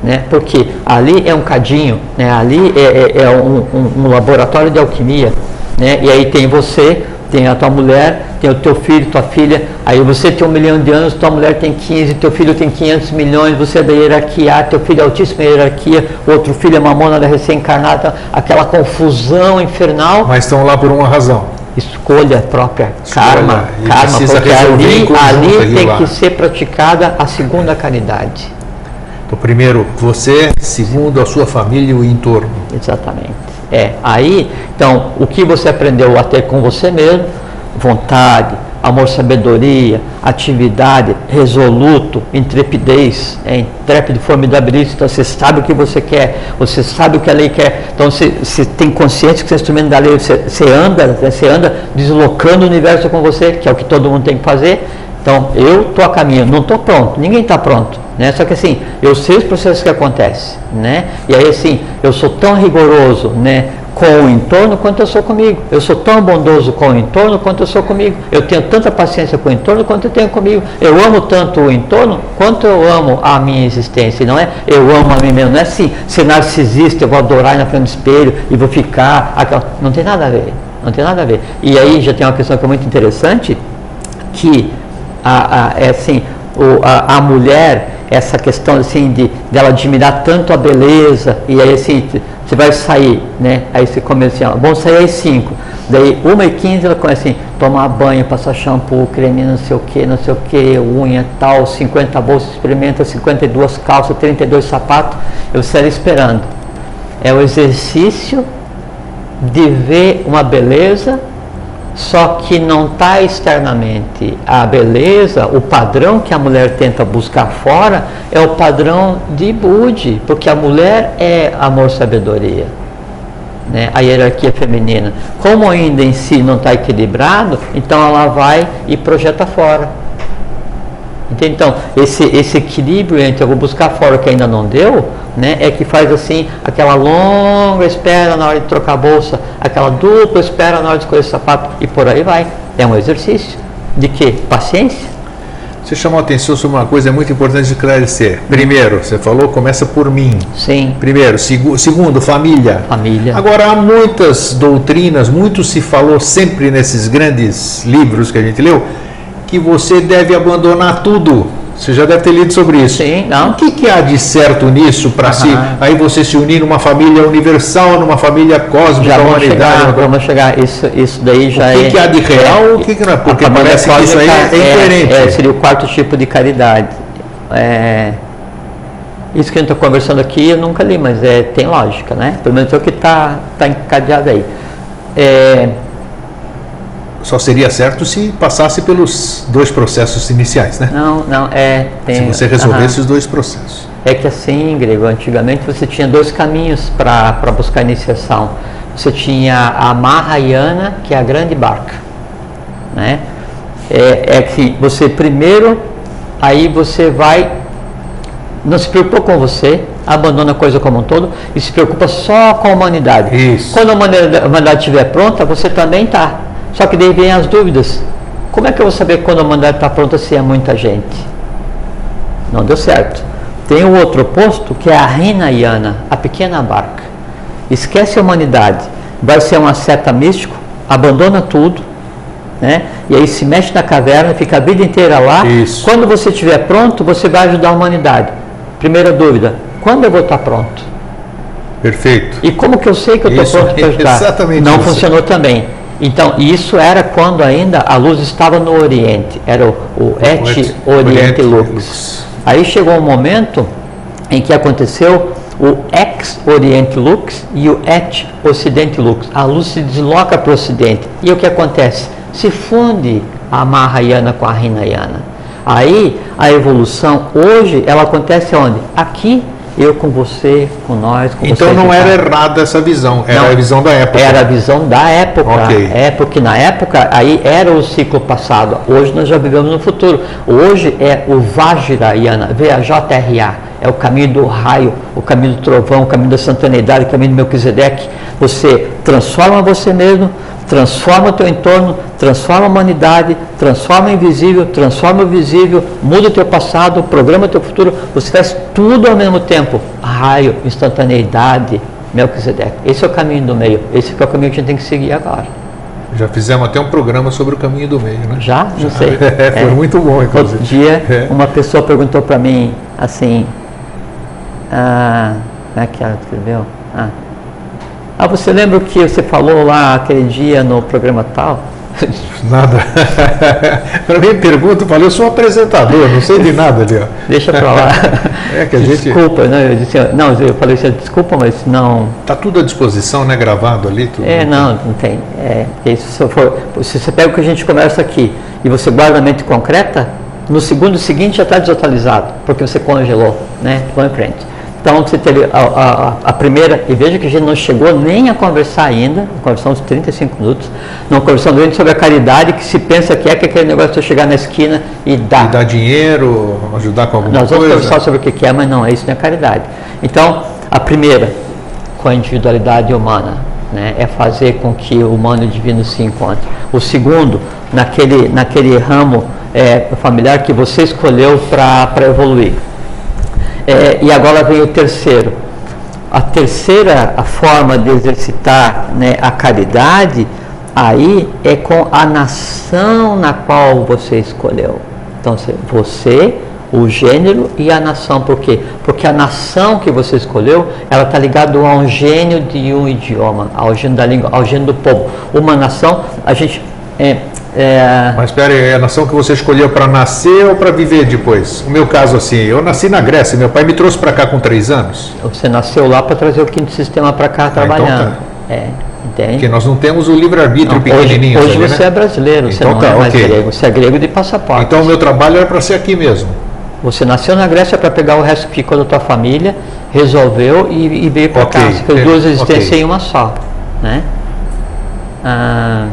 Né? Porque ali é um cadinho, né? ali é, é, é um, um, um laboratório de alquimia, né? E aí tem você, tem a tua mulher, tem o teu filho, tua filha, aí você tem um milhão de anos, tua mulher tem 15, teu filho tem 500 milhões, você é da hierarquia, teu filho é altíssima hierarquia, outro filho é mamona da recém-encarnada, aquela confusão infernal. Mas estão lá por uma razão. Escolha própria, Escolha, karma, karma, porque ali, ali tem lá. que ser praticada a segunda caridade. Então, primeiro você, segundo a sua família e o entorno. Exatamente. É, aí, então, o que você aprendeu a ter com você mesmo, vontade, amor, sabedoria, atividade, resoluto, intrepidez, é, intrépido, formidabilíssimo. Então você sabe o que você quer, você sabe o que a lei quer. Então você, você tem consciência que você é instrumento da lei, você, você anda, né, você anda deslocando o universo com você, que é o que todo mundo tem que fazer. Então eu estou a caminho, não estou pronto, ninguém está pronto. Né? Só que assim, eu sei os processos que acontecem. Né? E aí assim, eu sou tão rigoroso né, com o entorno quanto eu sou comigo. Eu sou tão bondoso com o entorno quanto eu sou comigo. Eu tenho tanta paciência com o entorno quanto eu tenho comigo. Eu amo tanto o entorno quanto eu amo a minha existência. Não é eu amo a mim mesmo. Não é assim, ser narcisista, eu vou adorar na frente do espelho e vou ficar. Aquela... Não tem nada a ver. Não tem nada a ver. E aí já tem uma questão que é muito interessante, que a, a, é assim, o, a, a mulher essa questão assim de dela admirar tanto a beleza e aí assim você vai sair, né? Aí você começa assim, vamos sair às 5. Daí, 1 e 15 ela começa assim, tomar banho, passar shampoo, creme, não sei o que, não sei o que, unha tal, 50 bolsas, experimenta 52 calças, 32 sapatos, eu estaria esperando. É o exercício de ver uma beleza só que não está externamente. A beleza, o padrão que a mulher tenta buscar fora é o padrão de Budi, porque a mulher é amor-sabedoria. Né? A hierarquia feminina. Como ainda em si não está equilibrado, então ela vai e projeta fora. Então, esse, esse equilíbrio entre eu vou buscar fora o que ainda não deu, né, é que faz assim aquela longa espera na hora de trocar a bolsa, aquela dupla espera na hora de escolher o sapato e por aí vai. É um exercício de que? Paciência. Você chamou a atenção sobre uma coisa muito importante de esclarecer. Primeiro, você falou, começa por mim. Sim. Primeiro. Segu segundo, família. Família. Agora, há muitas doutrinas, muito se falou sempre nesses grandes livros que a gente leu, que você deve abandonar tudo. Você já deve ter lido sobre isso. Sim, não. O que, que há de certo nisso para se aí você se unir numa família universal, numa família cósmica, já vamos humanidade? Chegar, vamos chegar. Isso, isso daí já é. O que, é, que há de real? É, o que, que não é? Porque parece que isso aí é, é incoerente. É, seria o quarto tipo de caridade. É, isso que a gente está conversando aqui eu nunca li, mas é, tem lógica, né? Pelo menos é o que está tá encadeado aí. É, só seria certo se passasse pelos dois processos iniciais, né? Não, não, é. Tem, se você resolvesse os dois processos. É que assim, grego, antigamente você tinha dois caminhos para buscar iniciação. Você tinha a Mahayana, que é a grande barca. Né? É, é que você primeiro, aí você vai, não se preocupa com você, abandona a coisa como um todo e se preocupa só com a humanidade. Isso. Quando a humanidade estiver pronta, você também está. Só que daí vem as dúvidas. Como é que eu vou saber quando a humanidade está pronta se é muita gente? Não deu certo. Tem o outro oposto que é a Hinayana, a pequena barca. Esquece a humanidade. Vai ser um asceta místico, abandona tudo, né? E aí se mexe na caverna, fica a vida inteira lá. Isso. Quando você estiver pronto, você vai ajudar a humanidade. Primeira dúvida: quando eu vou estar pronto? Perfeito. E como que eu sei que eu estou pronto para ajudar? Exatamente Não isso. funcionou também. Então, isso era quando ainda a luz estava no Oriente, era o, o Et Oriente, Oriente Lux. Lux. Aí chegou um momento em que aconteceu o ex Oriente Lux e o Et Ocidente Lux. A luz se desloca para o Ocidente. E o que acontece? Se funde a Mahayana com a Hinayana. Aí a evolução hoje ela acontece onde? Aqui eu com você, com nós, com Então não era pai. errada essa visão, era Não. a visão da época. Era a visão da época. Ok. É porque na época aí era o ciclo passado. Hoje nós já vivemos no futuro. Hoje é o Vajrayana, V-A-J-R-A. É o caminho do raio, o caminho do trovão, o caminho da santanidade, o caminho do Melquisedeque. Você transforma você mesmo, transforma o teu entorno, transforma a humanidade, transforma o invisível, transforma o visível, muda o teu passado, programa o teu futuro. Você faz tudo ao mesmo tempo. Raio, instantaneidade, Melquisedeque. Esse é o caminho do meio. Esse é o caminho que a gente tem que seguir agora. Já fizemos até um programa sobre o caminho do meio, né? Já? Não sei. É, foi muito bom, Outro inclusive. dia, É. uma pessoa perguntou para mim assim, ah, como é que ela escreveu? Ah, ah, você lembra o que você falou lá aquele dia no programa tal? Nada. Para mim, pergunta, eu falei, eu sou um apresentador, não sei de nada ali, ó. Deixa pra lá. É que a gente. Desculpa, não, eu disse, não, eu falei assim, desculpa, mas não. Tá tudo à disposição, né? Gravado ali, tudo. É, não, não tem. É, porque se, você for, se você pega o que a gente conversa aqui e você guarda na mente concreta, no segundo seguinte já está desatualizado, porque você congelou, né? Põe em frente. Então você teve a, a, a, primeira, e veja que a gente não chegou nem a conversar ainda, conversamos 35 minutos, não conversamos sobre a caridade que se pensa que é que aquele negócio de chegar na esquina e dar. E dar dinheiro, ajudar com alguma coisa. Nós vamos conversar sobre o que é, mas não, é isso não é caridade. Então, a primeira, com a individualidade humana, né, é fazer com que o humano e o divino se encontrem. O segundo, naquele, naquele ramo é, familiar que você escolheu para evoluir. É, e agora vem o terceiro. A terceira forma de exercitar né, a caridade aí é com a nação na qual você escolheu. Então você, o gênero e a nação. Por quê? Porque a nação que você escolheu, ela está ligada a um gênio de um idioma, ao gênio da língua, ao gênio do povo. Uma nação, a gente é, é... Mas espera aí, é a nação que você escolheu para nascer ou para viver depois? O meu caso assim, eu nasci na Grécia, meu pai me trouxe para cá com três anos. Você nasceu lá para trazer o quinto sistema para cá trabalhando. Ah, então tá. É, entende? Porque nós não temos o livre-arbítrio pequenininho. Hoje, hoje ali, você né? é brasileiro, então, você não tá, é mais okay. grego, você é grego de passaporte. Então o meu trabalho era para ser aqui mesmo. Você nasceu na Grécia para pegar o resto que ficou da tua família, resolveu e, e veio para okay. cá. Você fez duas existências okay. em uma só. Né? Ah,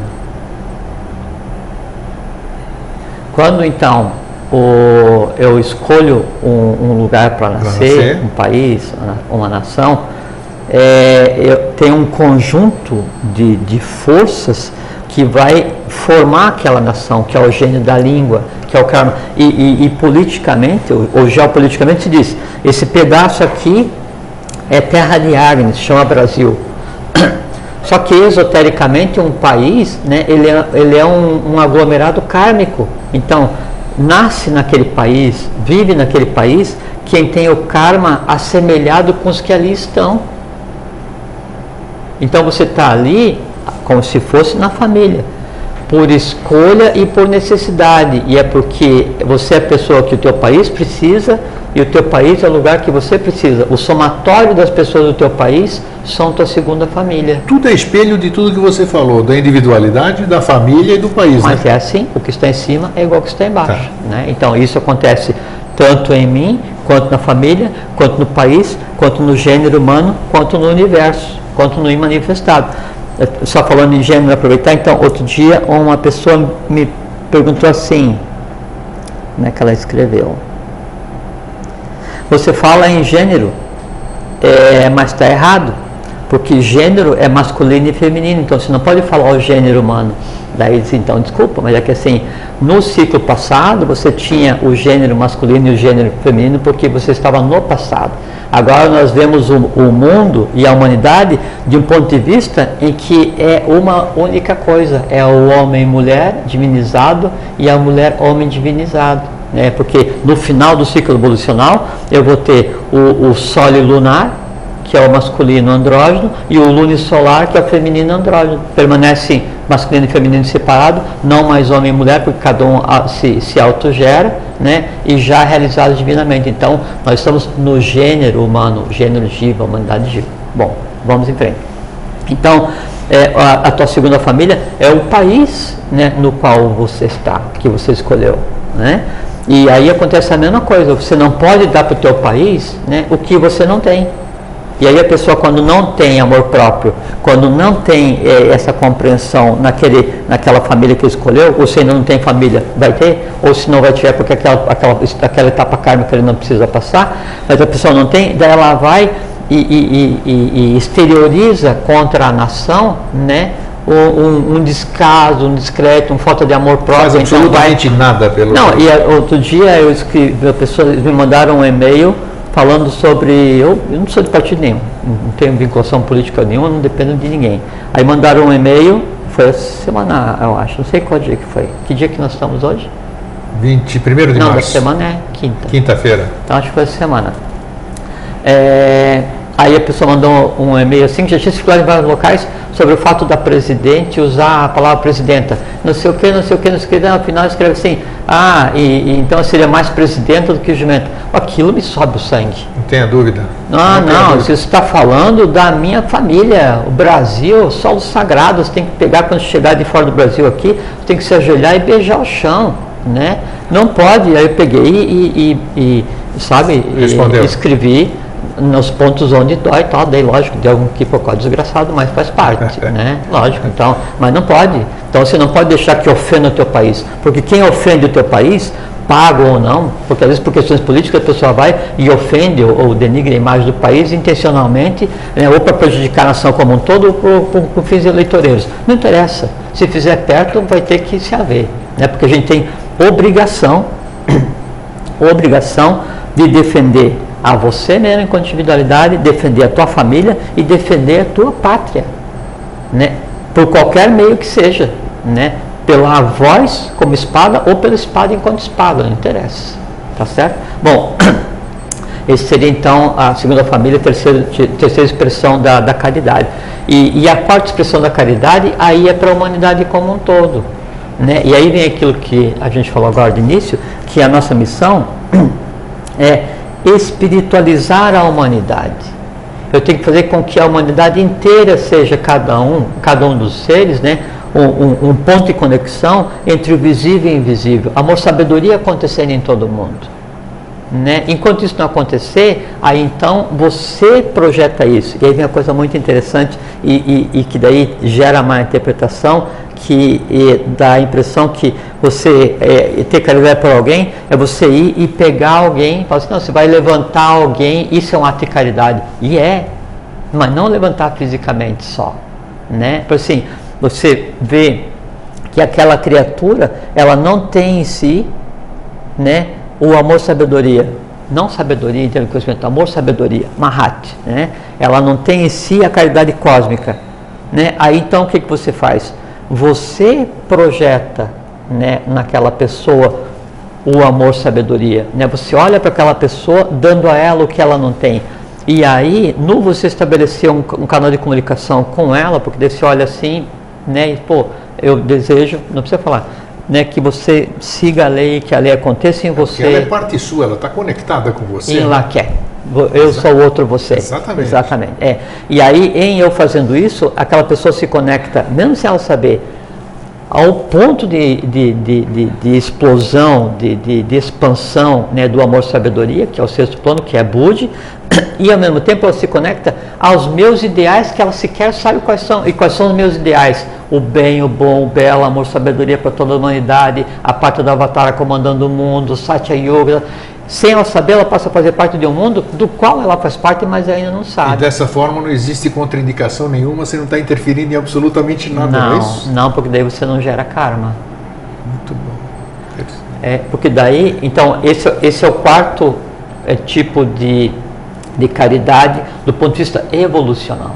Quando então o, eu escolho um, um lugar para nascer, nascer, um país, uma nação, é, eu tenho um conjunto de, de forças que vai formar aquela nação, que é o gênio da língua, que é o karma. E, e, e politicamente, ou, ou, geopoliticamente, se diz: esse pedaço aqui é terra de Agnes, chama Brasil. Só que esotericamente um país, né, ele é, ele é um, um aglomerado kármico. Então, nasce naquele país, vive naquele país, quem tem o karma assemelhado com os que ali estão. Então você está ali como se fosse na família, por escolha e por necessidade. E é porque você é a pessoa que o teu país precisa e o teu país é o lugar que você precisa. O somatório das pessoas do teu país são tua segunda família. Tudo é espelho de tudo que você falou, da individualidade, da família e do país. Mas né? é assim, o que está em cima é igual ao que está embaixo. Tá. Né? Então isso acontece tanto em mim, quanto na família, quanto no país, quanto no gênero humano, quanto no universo, quanto no imanifestado. Só falando em gênero, aproveitar, então, outro dia uma pessoa me perguntou assim, né, que ela escreveu. Você fala em gênero, é, mas está errado, porque gênero é masculino e feminino, então você não pode falar o gênero humano. Daí diz, então, desculpa, mas é que assim, no ciclo passado você tinha o gênero masculino e o gênero feminino porque você estava no passado. Agora nós vemos o, o mundo e a humanidade de um ponto de vista em que é uma única coisa, é o homem mulher divinizado e a mulher homem divinizado né? porque no final do ciclo evolucional eu vou ter o, o solo lunar, que é o masculino andrógeno, e o lunisolar, que é o feminino andrógeno. Permanecem masculino e feminino separado, não mais homem e mulher, porque cada um se, se autogera, né? e já realizado divinamente. Então, nós estamos no gênero humano, gênero jiva, humanidade jiva. Bom, vamos em frente. Então, é, a, a, tua segunda família é o país né, no qual você está, que você escolheu. Né? E aí acontece a mesma coisa, você não pode dar para o teu país né, o que você não tem. E aí a pessoa quando não tem amor próprio, quando não tem é, essa compreensão naquele, naquela família que escolheu, ou se ainda não tem família, vai ter, ou se não vai tiver porque aquela, aquela, aquela etapa kármica ele não precisa passar, mas a pessoa não tem, daí ela vai e, e, e, e exterioriza contra a nação, né? um, um descaso, um discreto, uma falta de amor próprio. Faz então absolutamente vai... nada pelo. Não, e outro dia eu escrevi, pessoas me mandaram um e-mail falando sobre. Eu, eu não sou de partido nenhum, não tenho vinculação política nenhuma, não dependo de ninguém. Aí mandaram um e-mail, foi a semana, eu acho, não sei qual dia que foi. Que dia que nós estamos hoje? 21 de não, março. Não, da semana é quinta. Quinta-feira. Então acho que foi essa semana. É, Aí a pessoa mandou um e-mail assim, já tinha circulado em vários locais, sobre o fato da presidente usar a palavra presidenta. Não sei o que, não sei o que, não sei o que, no final escreve assim, ah, e, e então seria mais presidenta do que jumento. Aquilo me sobe o sangue. Não tenha dúvida. Ah, não, não, você está falando da minha família. O Brasil, só os sagrados tem que pegar quando chegar de fora do Brasil aqui, tem que se ajoelhar e beijar o chão. Né? Não pode. Aí eu peguei e, e, e sabe, e, escrevi nos pontos onde dói tal, daí lógico, deu um quipocó desgraçado, mas faz parte, né? Lógico, então, mas não pode. Então você não pode deixar que ofenda o teu país, porque quem ofende o teu país, pago ou não, porque às vezes por questões políticas a pessoa vai e ofende ou, ou denigra a imagem do país intencionalmente, né, ou para prejudicar a nação como um todo, ou por, por fins eleitoreiros. Não interessa. Se fizer perto, vai ter que se haver, né? Porque a gente tem obrigação, obrigação de defender a você mesmo enquanto individualidade, defender a tua família e defender a tua pátria, né? Por qualquer meio que seja, né? Pela voz como espada ou pela espada enquanto espada, não interessa, tá certo? Bom, esse seria então a segunda família, a terceira, terceira expressão da, da caridade. E, e a quarta expressão da caridade aí é para a humanidade como um todo, né? E aí vem aquilo que a gente falou agora de início, que a nossa missão é espiritualizar a humanidade. Eu tenho que fazer com que a humanidade inteira seja cada um, cada um dos seres, né? Um, um, um ponto de conexão entre o visível e o invisível. Amor, sabedoria acontecendo em todo mundo. Né? Enquanto isso não acontecer, aí então você projeta isso. E aí vem uma coisa muito interessante e, e, e que daí gera má interpretação, que dá a impressão que você é, ter caridade por alguém é você ir e pegar alguém, falar assim, não, você vai levantar alguém, isso é um ato de caridade. E é, mas não levantar fisicamente só. Né? Por assim, você vê que aquela criatura, ela não tem em si né, o amor sabedoria. Não sabedoria de conhecimento, amor sabedoria, mahat. Né? Ela não tem em si a caridade cósmica. Né? Aí então o que, que você faz? Você projeta né, naquela pessoa o amor sabedoria. Né? Você olha para aquela pessoa dando a ela o que ela não tem. E aí, no você estabelecer um, um canal de comunicação com ela, porque daí você olha assim, né, e pô, eu desejo, não precisa falar, né, que você siga a lei, que a lei aconteça em você. Porque ela é parte sua, ela está conectada com você. E né? lá quer. Eu sou outro você. Exatamente. Exatamente. É. E aí, em eu fazendo isso, aquela pessoa se conecta, mesmo sem ela saber, ao ponto de, de, de, de, de explosão, de, de, de expansão né, do amor-sabedoria, que é o sexto plano, que é Budi, e ao mesmo tempo ela se conecta aos meus ideais que ela sequer sabe quais são. E quais são os meus ideais? O bem, o bom, o belo, amor, sabedoria para toda a humanidade, a parte da Avatar comandando o mundo, Satya Yoga sem ela saber, ela passa a fazer parte de um mundo do qual ela faz parte, mas ainda não sabe. E dessa forma não existe contraindicação nenhuma, você não está interferindo em absolutamente nada, não, não é isso? Não, porque daí você não gera karma. Muito bom. É, porque daí, então, esse, esse é o quarto é, tipo de, de caridade do ponto de vista evolucional.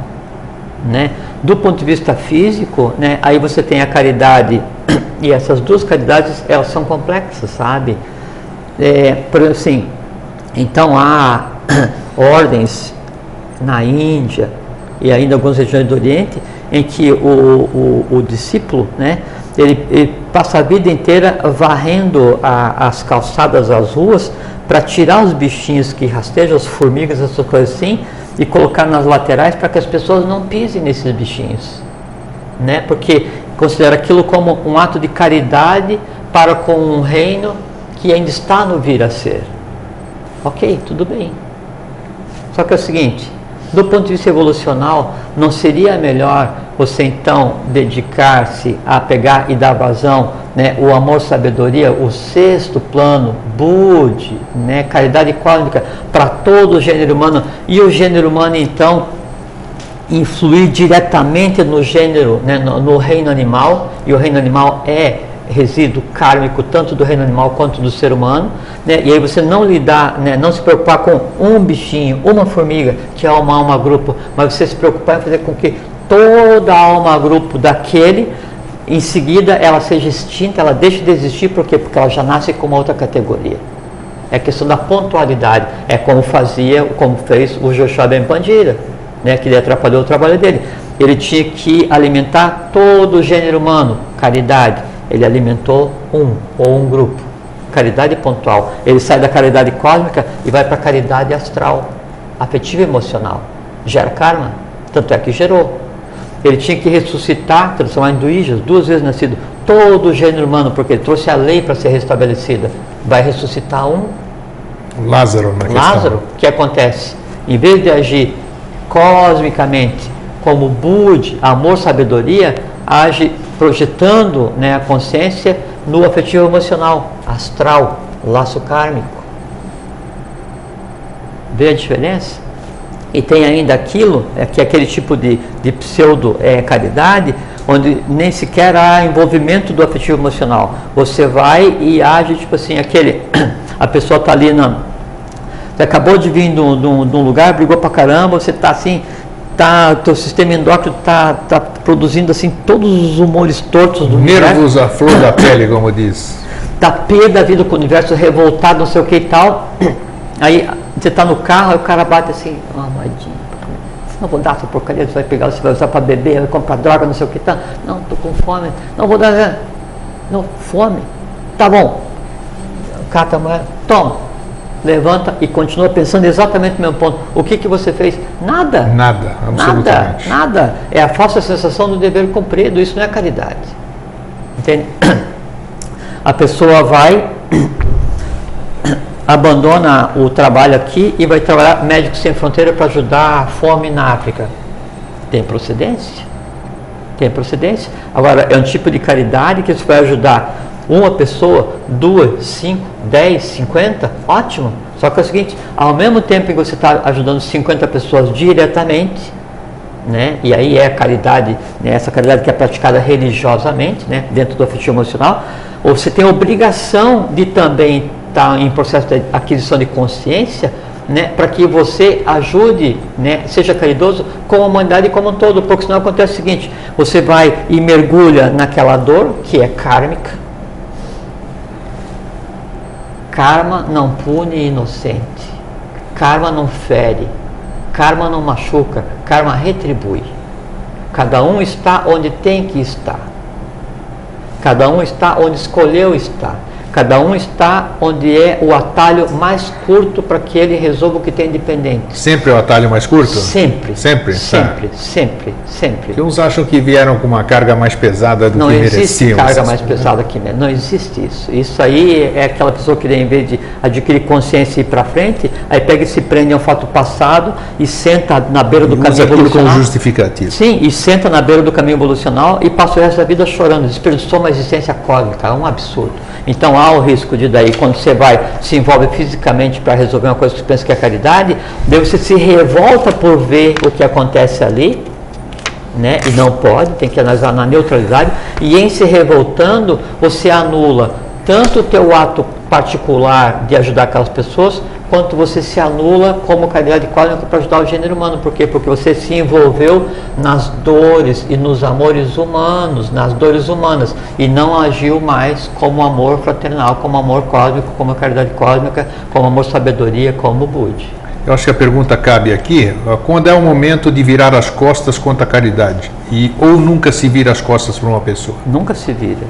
Né? Do ponto de vista físico, né, aí você tem a caridade, e essas duas caridades, elas são complexas, sabe? É, por assim, então há ordens na Índia e ainda algumas regiões do Oriente em que o, o, o discípulo, né, ele, ele, passa a vida inteira varrendo a, as calçadas, as ruas, para tirar os bichinhos que rastejam, as formigas, essas coisas assim, e colocar nas laterais para que as pessoas não pisem nesses bichinhos. Né? Porque considera aquilo como um ato de caridade para com um reino que ainda está no vir a ser. Ok, tudo bem. Só que é o seguinte, do ponto de vista evolucional, não seria melhor você então dedicar-se a pegar e dar vazão, né, o amor, sabedoria, o sexto plano, Bud, né, caridade cósmica para todo o gênero humano e o gênero humano então influir diretamente no gênero, né, no, no reino animal e o reino animal é resíduo kármico tanto do reino animal quanto do ser humano, né? e aí você não lidar, né, não se preocupar com um bichinho, uma formiga, que é uma alma grupo, mas você se preocupar em fazer com que toda a alma grupo daquele, em seguida ela seja extinta, ela deixe de existir, por quê? Porque ela já nasce com uma outra categoria. É questão da pontualidade. É como fazia, como fez o Joshua Ben Pandira, né, que ele atrapalhou o trabalho dele. Ele tinha que alimentar todo o gênero humano, caridade. Ele alimentou um ou um grupo, caridade pontual. Ele sai da caridade cósmica e vai para a caridade astral, afetiva e emocional. Gera karma, tanto é que gerou. Ele tinha que ressuscitar, transformar em duijas, duas vezes nascido, todo o gênero humano, porque ele trouxe a lei para ser restabelecida. Vai ressuscitar um Lázaro, na Lázaro, o que acontece? Em vez de agir cosmicamente como Bud, amor, sabedoria, age projetando né, a consciência no afetivo emocional, astral, laço kármico. Vê a diferença? E tem ainda aquilo, é, que é aquele tipo de, de pseudo-caridade, é, onde nem sequer há envolvimento do afetivo emocional. Você vai e age tipo assim, aquele, a pessoa está ali na. Você acabou de vir de um, lugar, brigou pra caramba, você está assim, tá, teu sistema endócrino está tá produzindo assim todos os humores tortos do Nervos universo. à flor da pele, como diz. Está pé da vida com o universo revoltado, não sei o que e tal. Aí você está no carro, aí o cara bate assim, oh, amadinho, não vou dar essa porcaria, você vai pegar, você vai usar para beber, vai comprar droga, não sei o que tá. Não, estou com fome. Não vou dar. Não, fome. Tá bom. Cata a moeda, toma. Levanta e continua pensando exatamente no mesmo ponto. O que, que você fez? Nada. Nada, absolutamente. Nada, nada. É a falsa sensação do dever cumprido. Isso não é caridade. Entende? A pessoa vai abandona o trabalho aqui e vai trabalhar Médicos Sem Fronteira para ajudar a fome na África. Tem procedência? Tem procedência. Agora, é um tipo de caridade que você vai ajudar uma pessoa, duas, cinco, dez, cinquenta, ótimo. Só que é o seguinte, ao mesmo tempo que você está ajudando 50 pessoas diretamente, né? e aí é a caridade, né? essa caridade que é praticada religiosamente, né? dentro do ofício emocional, você tem a obrigação de também está em processo de aquisição de consciência, né, para que você ajude, né, seja caridoso com a humanidade como um todo, porque senão acontece o seguinte: você vai e mergulha naquela dor que é kármica. Karma não pune inocente, karma não fere, karma não machuca, karma retribui. Cada um está onde tem que estar. Cada um está onde escolheu estar. Cada um está onde é o atalho mais curto para que ele resolva o que tem independente. Sempre é o atalho mais curto? Sempre. Sempre? Sempre, tá. sempre, sempre. Que uns acham que vieram com uma carga mais pesada do não que mereciam. Não existe carga mais pesada que Não existe isso. Isso aí é aquela pessoa que, em vez de adquirir consciência e ir para frente, aí pega e se prende a um fato passado e senta na beira do e caminho evolucional. como justificativo. Sim, e senta na beira do caminho evolucional e passa o resto da vida chorando. Desperdiçou uma existência cósmica. É um absurdo. Então há o risco de daí, quando você vai, se envolve fisicamente para resolver uma coisa que você pensa que é caridade, daí você se revolta por ver o que acontece ali, né? E não pode, tem que analisar na neutralidade, e em se revoltando, você anula tanto o teu ato particular de ajudar aquelas pessoas, quanto você se anula como caridade cósmica para ajudar o gênero humano. Por quê? Porque você se envolveu nas dores e nos amores humanos, nas dores humanas, e não agiu mais como amor fraternal, como amor cósmico, como caridade cósmica, como amor sabedoria, como Budi. Eu acho que a pergunta cabe aqui, quando é o momento de virar as costas quanto à caridade? E, ou nunca se vira as costas para uma pessoa? Nunca se vira.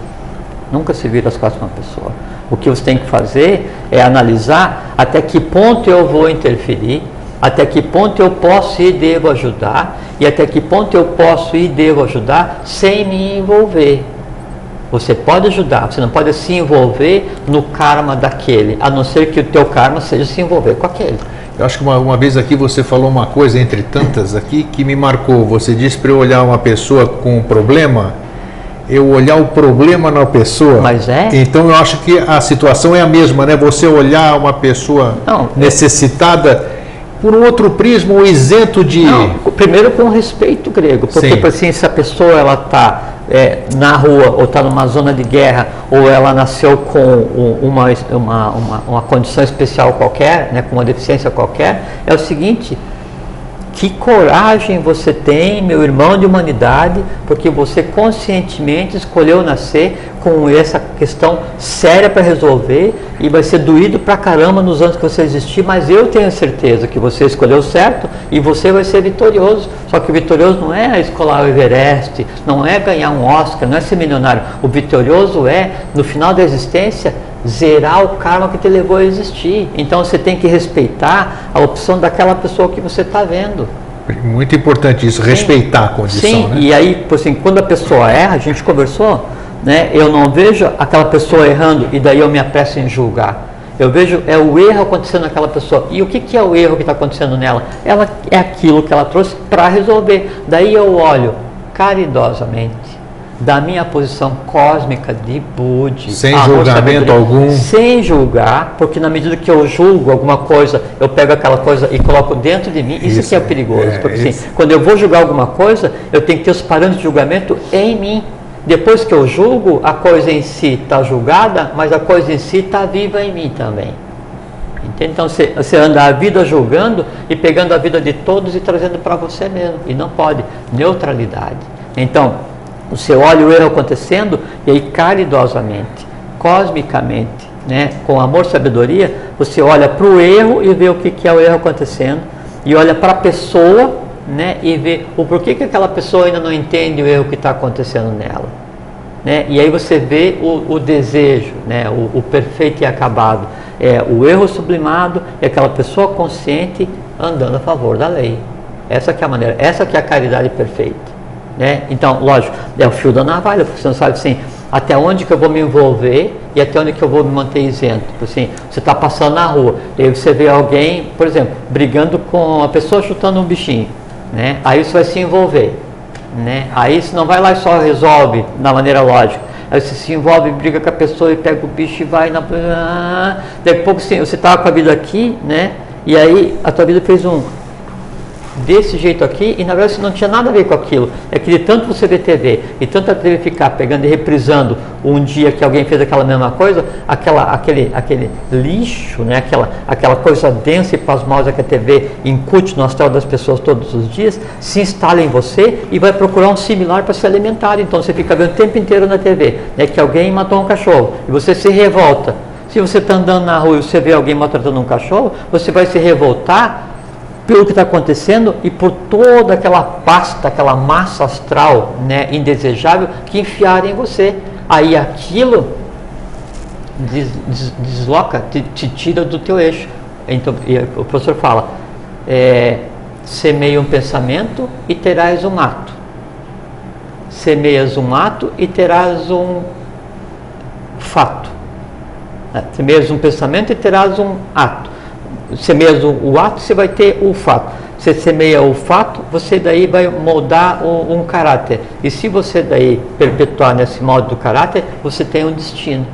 Nunca se vira as costas para uma pessoa. O que você tem que fazer é analisar até que ponto eu vou interferir, até que ponto eu posso e devo ajudar, e até que ponto eu posso e devo ajudar sem me envolver. Você pode ajudar, você não pode se envolver no karma daquele, a não ser que o teu karma seja se envolver com aquele. Eu acho que uma, uma vez aqui você falou uma coisa entre tantas aqui que me marcou. Você disse para eu olhar uma pessoa com um problema eu olhar o problema na pessoa. Mas é? Então eu acho que a situação é a mesma, né? Você olhar uma pessoa Não, necessitada por um outro prisma, ou isento de. Não, primeiro com respeito grego, porque Sim. assim, se a pessoa ela está é, na rua ou está numa zona de guerra ou ela nasceu com uma, uma, uma, uma condição especial qualquer, né, com uma deficiência qualquer, é o seguinte Que coragem você tem, meu irmão de humanidade, porque você conscientemente escolheu nascer com essa questão séria para resolver e vai ser doído pra caramba nos anos que você existir, mas eu tenho certeza que você escolheu certo e você vai ser vitorioso. Só que o vitorioso não é escolar o Everest, não é ganhar um Oscar, não é ser milionário. O vitorioso é, no final da existência, zerar o karma que te levou a existir. Então você tem que respeitar a opção daquela pessoa que você está vendo. Muito importante isso, Sim. respeitar a condição. Sim, né? e aí, assim, quando a pessoa erra, a gente conversou, né, eu não vejo aquela pessoa errando e daí eu me apresso em julgar. Eu vejo é o erro acontecendo naquela pessoa. E o que, que é o erro que está acontecendo nela? Ela é aquilo que ela trouxe para resolver. Daí eu olho caridosamente da minha posição cósmica de Budi. Sem julgamento algum. Sem julgar, porque na medida que eu julgo alguma coisa, eu pego aquela coisa e coloco dentro de mim. Isso, isso que é perigoso. É, porque assim, quando eu vou julgar alguma coisa, eu tenho que ter os parâmetros de julgamento em mim. Depois que eu julgo, a coisa em si está julgada, mas a coisa em si está viva em mim também. Entende? Então você, você anda a vida julgando e pegando a vida de todos e trazendo para você mesmo. E não pode. Neutralidade. Então, você olha o erro acontecendo e aí caridosamente, cosmicamente, né, com amor e sabedoria, você olha para o erro e vê o que, que é o erro acontecendo e olha para a pessoa né, e vê o porquê que aquela pessoa ainda não entende o erro que está acontecendo nela. Né? E aí você vê o, o desejo, né, o, o, perfeito e acabado. É o erro sublimado e aquela pessoa consciente andando a favor da lei. Essa é a maneira, essa é a caridade perfeita. Né? Então, lógico, é o fio da navalha, porque você não sabe assim, até onde que eu vou me envolver e até onde que eu vou me manter isento. Tipo assim, você está passando na rua, aí você vê alguém, por exemplo, brigando com a pessoa chutando um bichinho, né? aí você vai se envolver. Né? Aí você não vai lá e só resolve da maneira lógica. Aí você se envolve, briga com a pessoa e pega o bicho e vai na. Daqui a pouco assim, você estava com a vida aqui, né? E aí a tua vida fez um desse jeito aqui e na verdade não tinha nada a ver com aquilo. É que de tanto você ver TV e tanto a TV ficar pegando e reprisando um dia que alguém fez aquela mesma coisa, aquela, aquele, aquele lixo, né? aquela, aquela coisa densa e pasmosa que a TV incute no astral das pessoas todos os dias, se instala em você e vai procurar um similar para se alimentar. Então você fica vendo o tempo inteiro na TV né? que alguém matou um cachorro e você se revolta. Se você está andando na rua e você vê alguém maltratando um cachorro, você vai se revoltar pelo que está acontecendo e por toda aquela pasta, aquela massa astral né, indesejável que enfiaram em você. Aí aquilo des, des, desloca, te, te, tira do teu eixo. Então, o professor fala, é, semeia um pensamento e terás um ato. Semeias um ato e terás um fato. É, semeias um pensamento e terás um ato semeia o, o ato, você vai ter o fato. Você semeia o fato, você daí vai moldar um, um caráter. E se você daí perpetuar nesse modo do caráter, você tem um destino.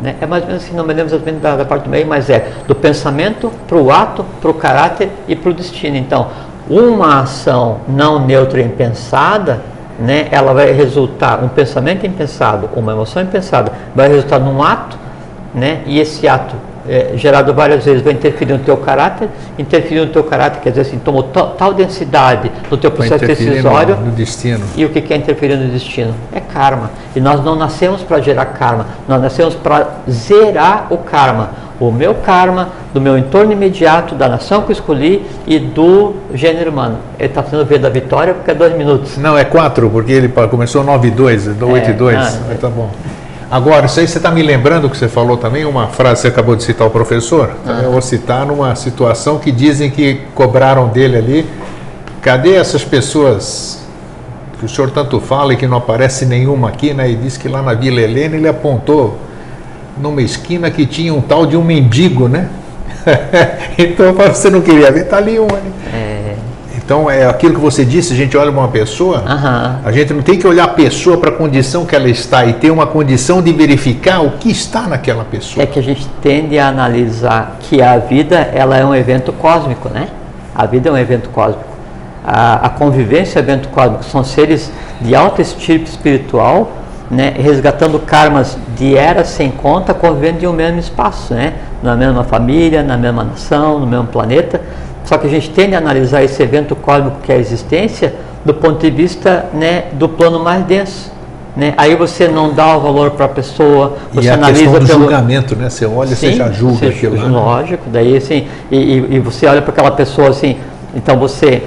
Né? É mais ou menos assim, não me lembro da, da parte do meio, mas é do pensamento para o ato, para o caráter e para o destino. Então, uma ação não neutra e impensada, né, ela vai resultar, um pensamento impensado, uma emoção impensada, vai resultar num ato, né, e esse ato é, gerado várias vezes vai interferir no teu caráter, interferir no teu caráter, quer dizer assim, tomou tal densidade no teu processo decisório. No, no destino. E o que é interferir no destino? É karma. E nós não nascemos para gerar karma, nós nascemos para zerar o karma. O meu karma, do meu entorno imediato, da nação que eu escolhi e do gênero humano. Ele está fazendo ver da vitória porque é dois minutos. Não, é quatro, porque ele começou 9 e 2, 8 e 2. Ah, tá bom. Agora, isso aí você está me lembrando que você falou também, uma frase que você acabou de citar o professor. Ah. Eu vou citar numa situação que dizem que cobraram dele ali. Cadê essas pessoas que o senhor tanto fala e que não aparece nenhuma aqui, né? E diz que lá na Vila Helena ele apontou numa esquina que tinha um tal de um mendigo, né? então você não queria ver, tá ali um ali. É. Então, é aquilo que você disse, a gente olha uma pessoa, uhum. a gente não tem que olhar a pessoa para a condição que ela está e ter uma condição de verificar o que está naquela pessoa. É que a gente tende a analisar que a vida ela é um evento cósmico, né? A vida é um evento cósmico. A, a convivência é um evento cósmico. São seres de alta estirpe espiritual, né? resgatando karmas de eras sem conta, convivendo em um mesmo espaço, né? na mesma família, na mesma nação, no mesmo planeta Só que a gente tende a analisar esse evento cósmico que é a existência do ponto de vista né, do plano mais denso. Né? Aí você não dá o valor para a pessoa, você e a analisa questão do pelo julgamento, né? Você olha, Sim, você já julga você aquilo lá. né? Lógico, daí assim, e, e- e você olha para aquela pessoa assim, então você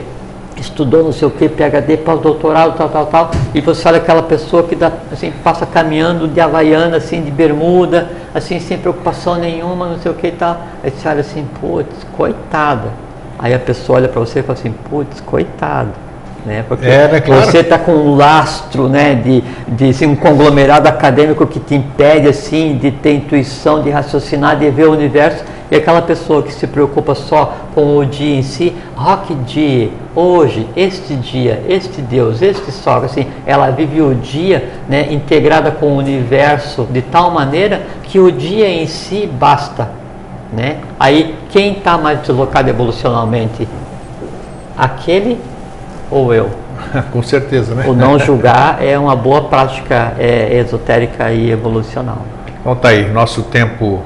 estudou não sei o que, PHD, pós-doutorado, tal, tal, tal, e você olha aquela pessoa que dá, assim, passa caminhando de Havaiana, assim, de bermuda, assim, sem preocupação nenhuma, não sei o que e tal. Aí você olha assim, putz, coitada. Aí a pessoa olha para você e fala assim, putz, coitado. Né? Porque É, né, claro. você está com um lastro né, de, de assim, um conglomerado acadêmico que te impede assim, de ter intuição, de raciocinar, de ver o universo. E aquela pessoa que se preocupa só com o dia em si, ó que dia, hoje, este dia, este Deus, este sol, assim, ela vive o dia né, integrada com o universo de tal maneira que o dia em si basta. Né? Aí quem está mais deslocado evolucionalmente? Aquele ou eu? Com certeza, né? O não julgar é uma boa prática é, esotérica e evolucional. Então tá aí, nosso tempo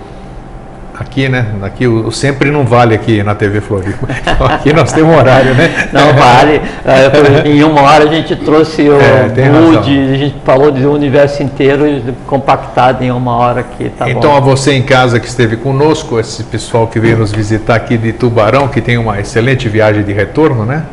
aqui, né? Aqui o, sempre não vale aqui na TV Floripa. Então aqui nós temos horário, né? Não vale. eh, Em uma hora a gente trouxe o É, razão. a gente falou do universo inteiro compactado em uma hora aqui, tá então bom. a você em casa que esteve conosco, esse pessoal que veio nos visitar aqui de Tubarão, que tem uma excelente viagem de retorno, né?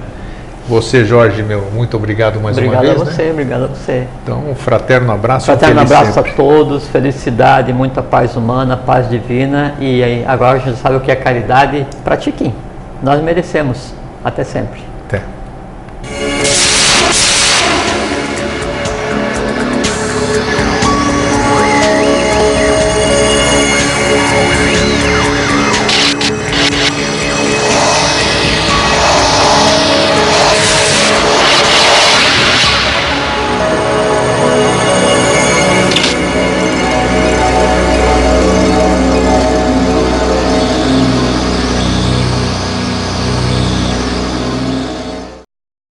Você, Jorge, meu, muito obrigado mais Obrigado uma a vez. você, Né? obrigado a você. Então, um fraterno abraço. Fraterno abraço sempre. a todos, felicidade, muita paz humana, paz divina e aí, agora a gente sabe o que é caridade, pratiquem. Nós merecemos. Até sempre. Até.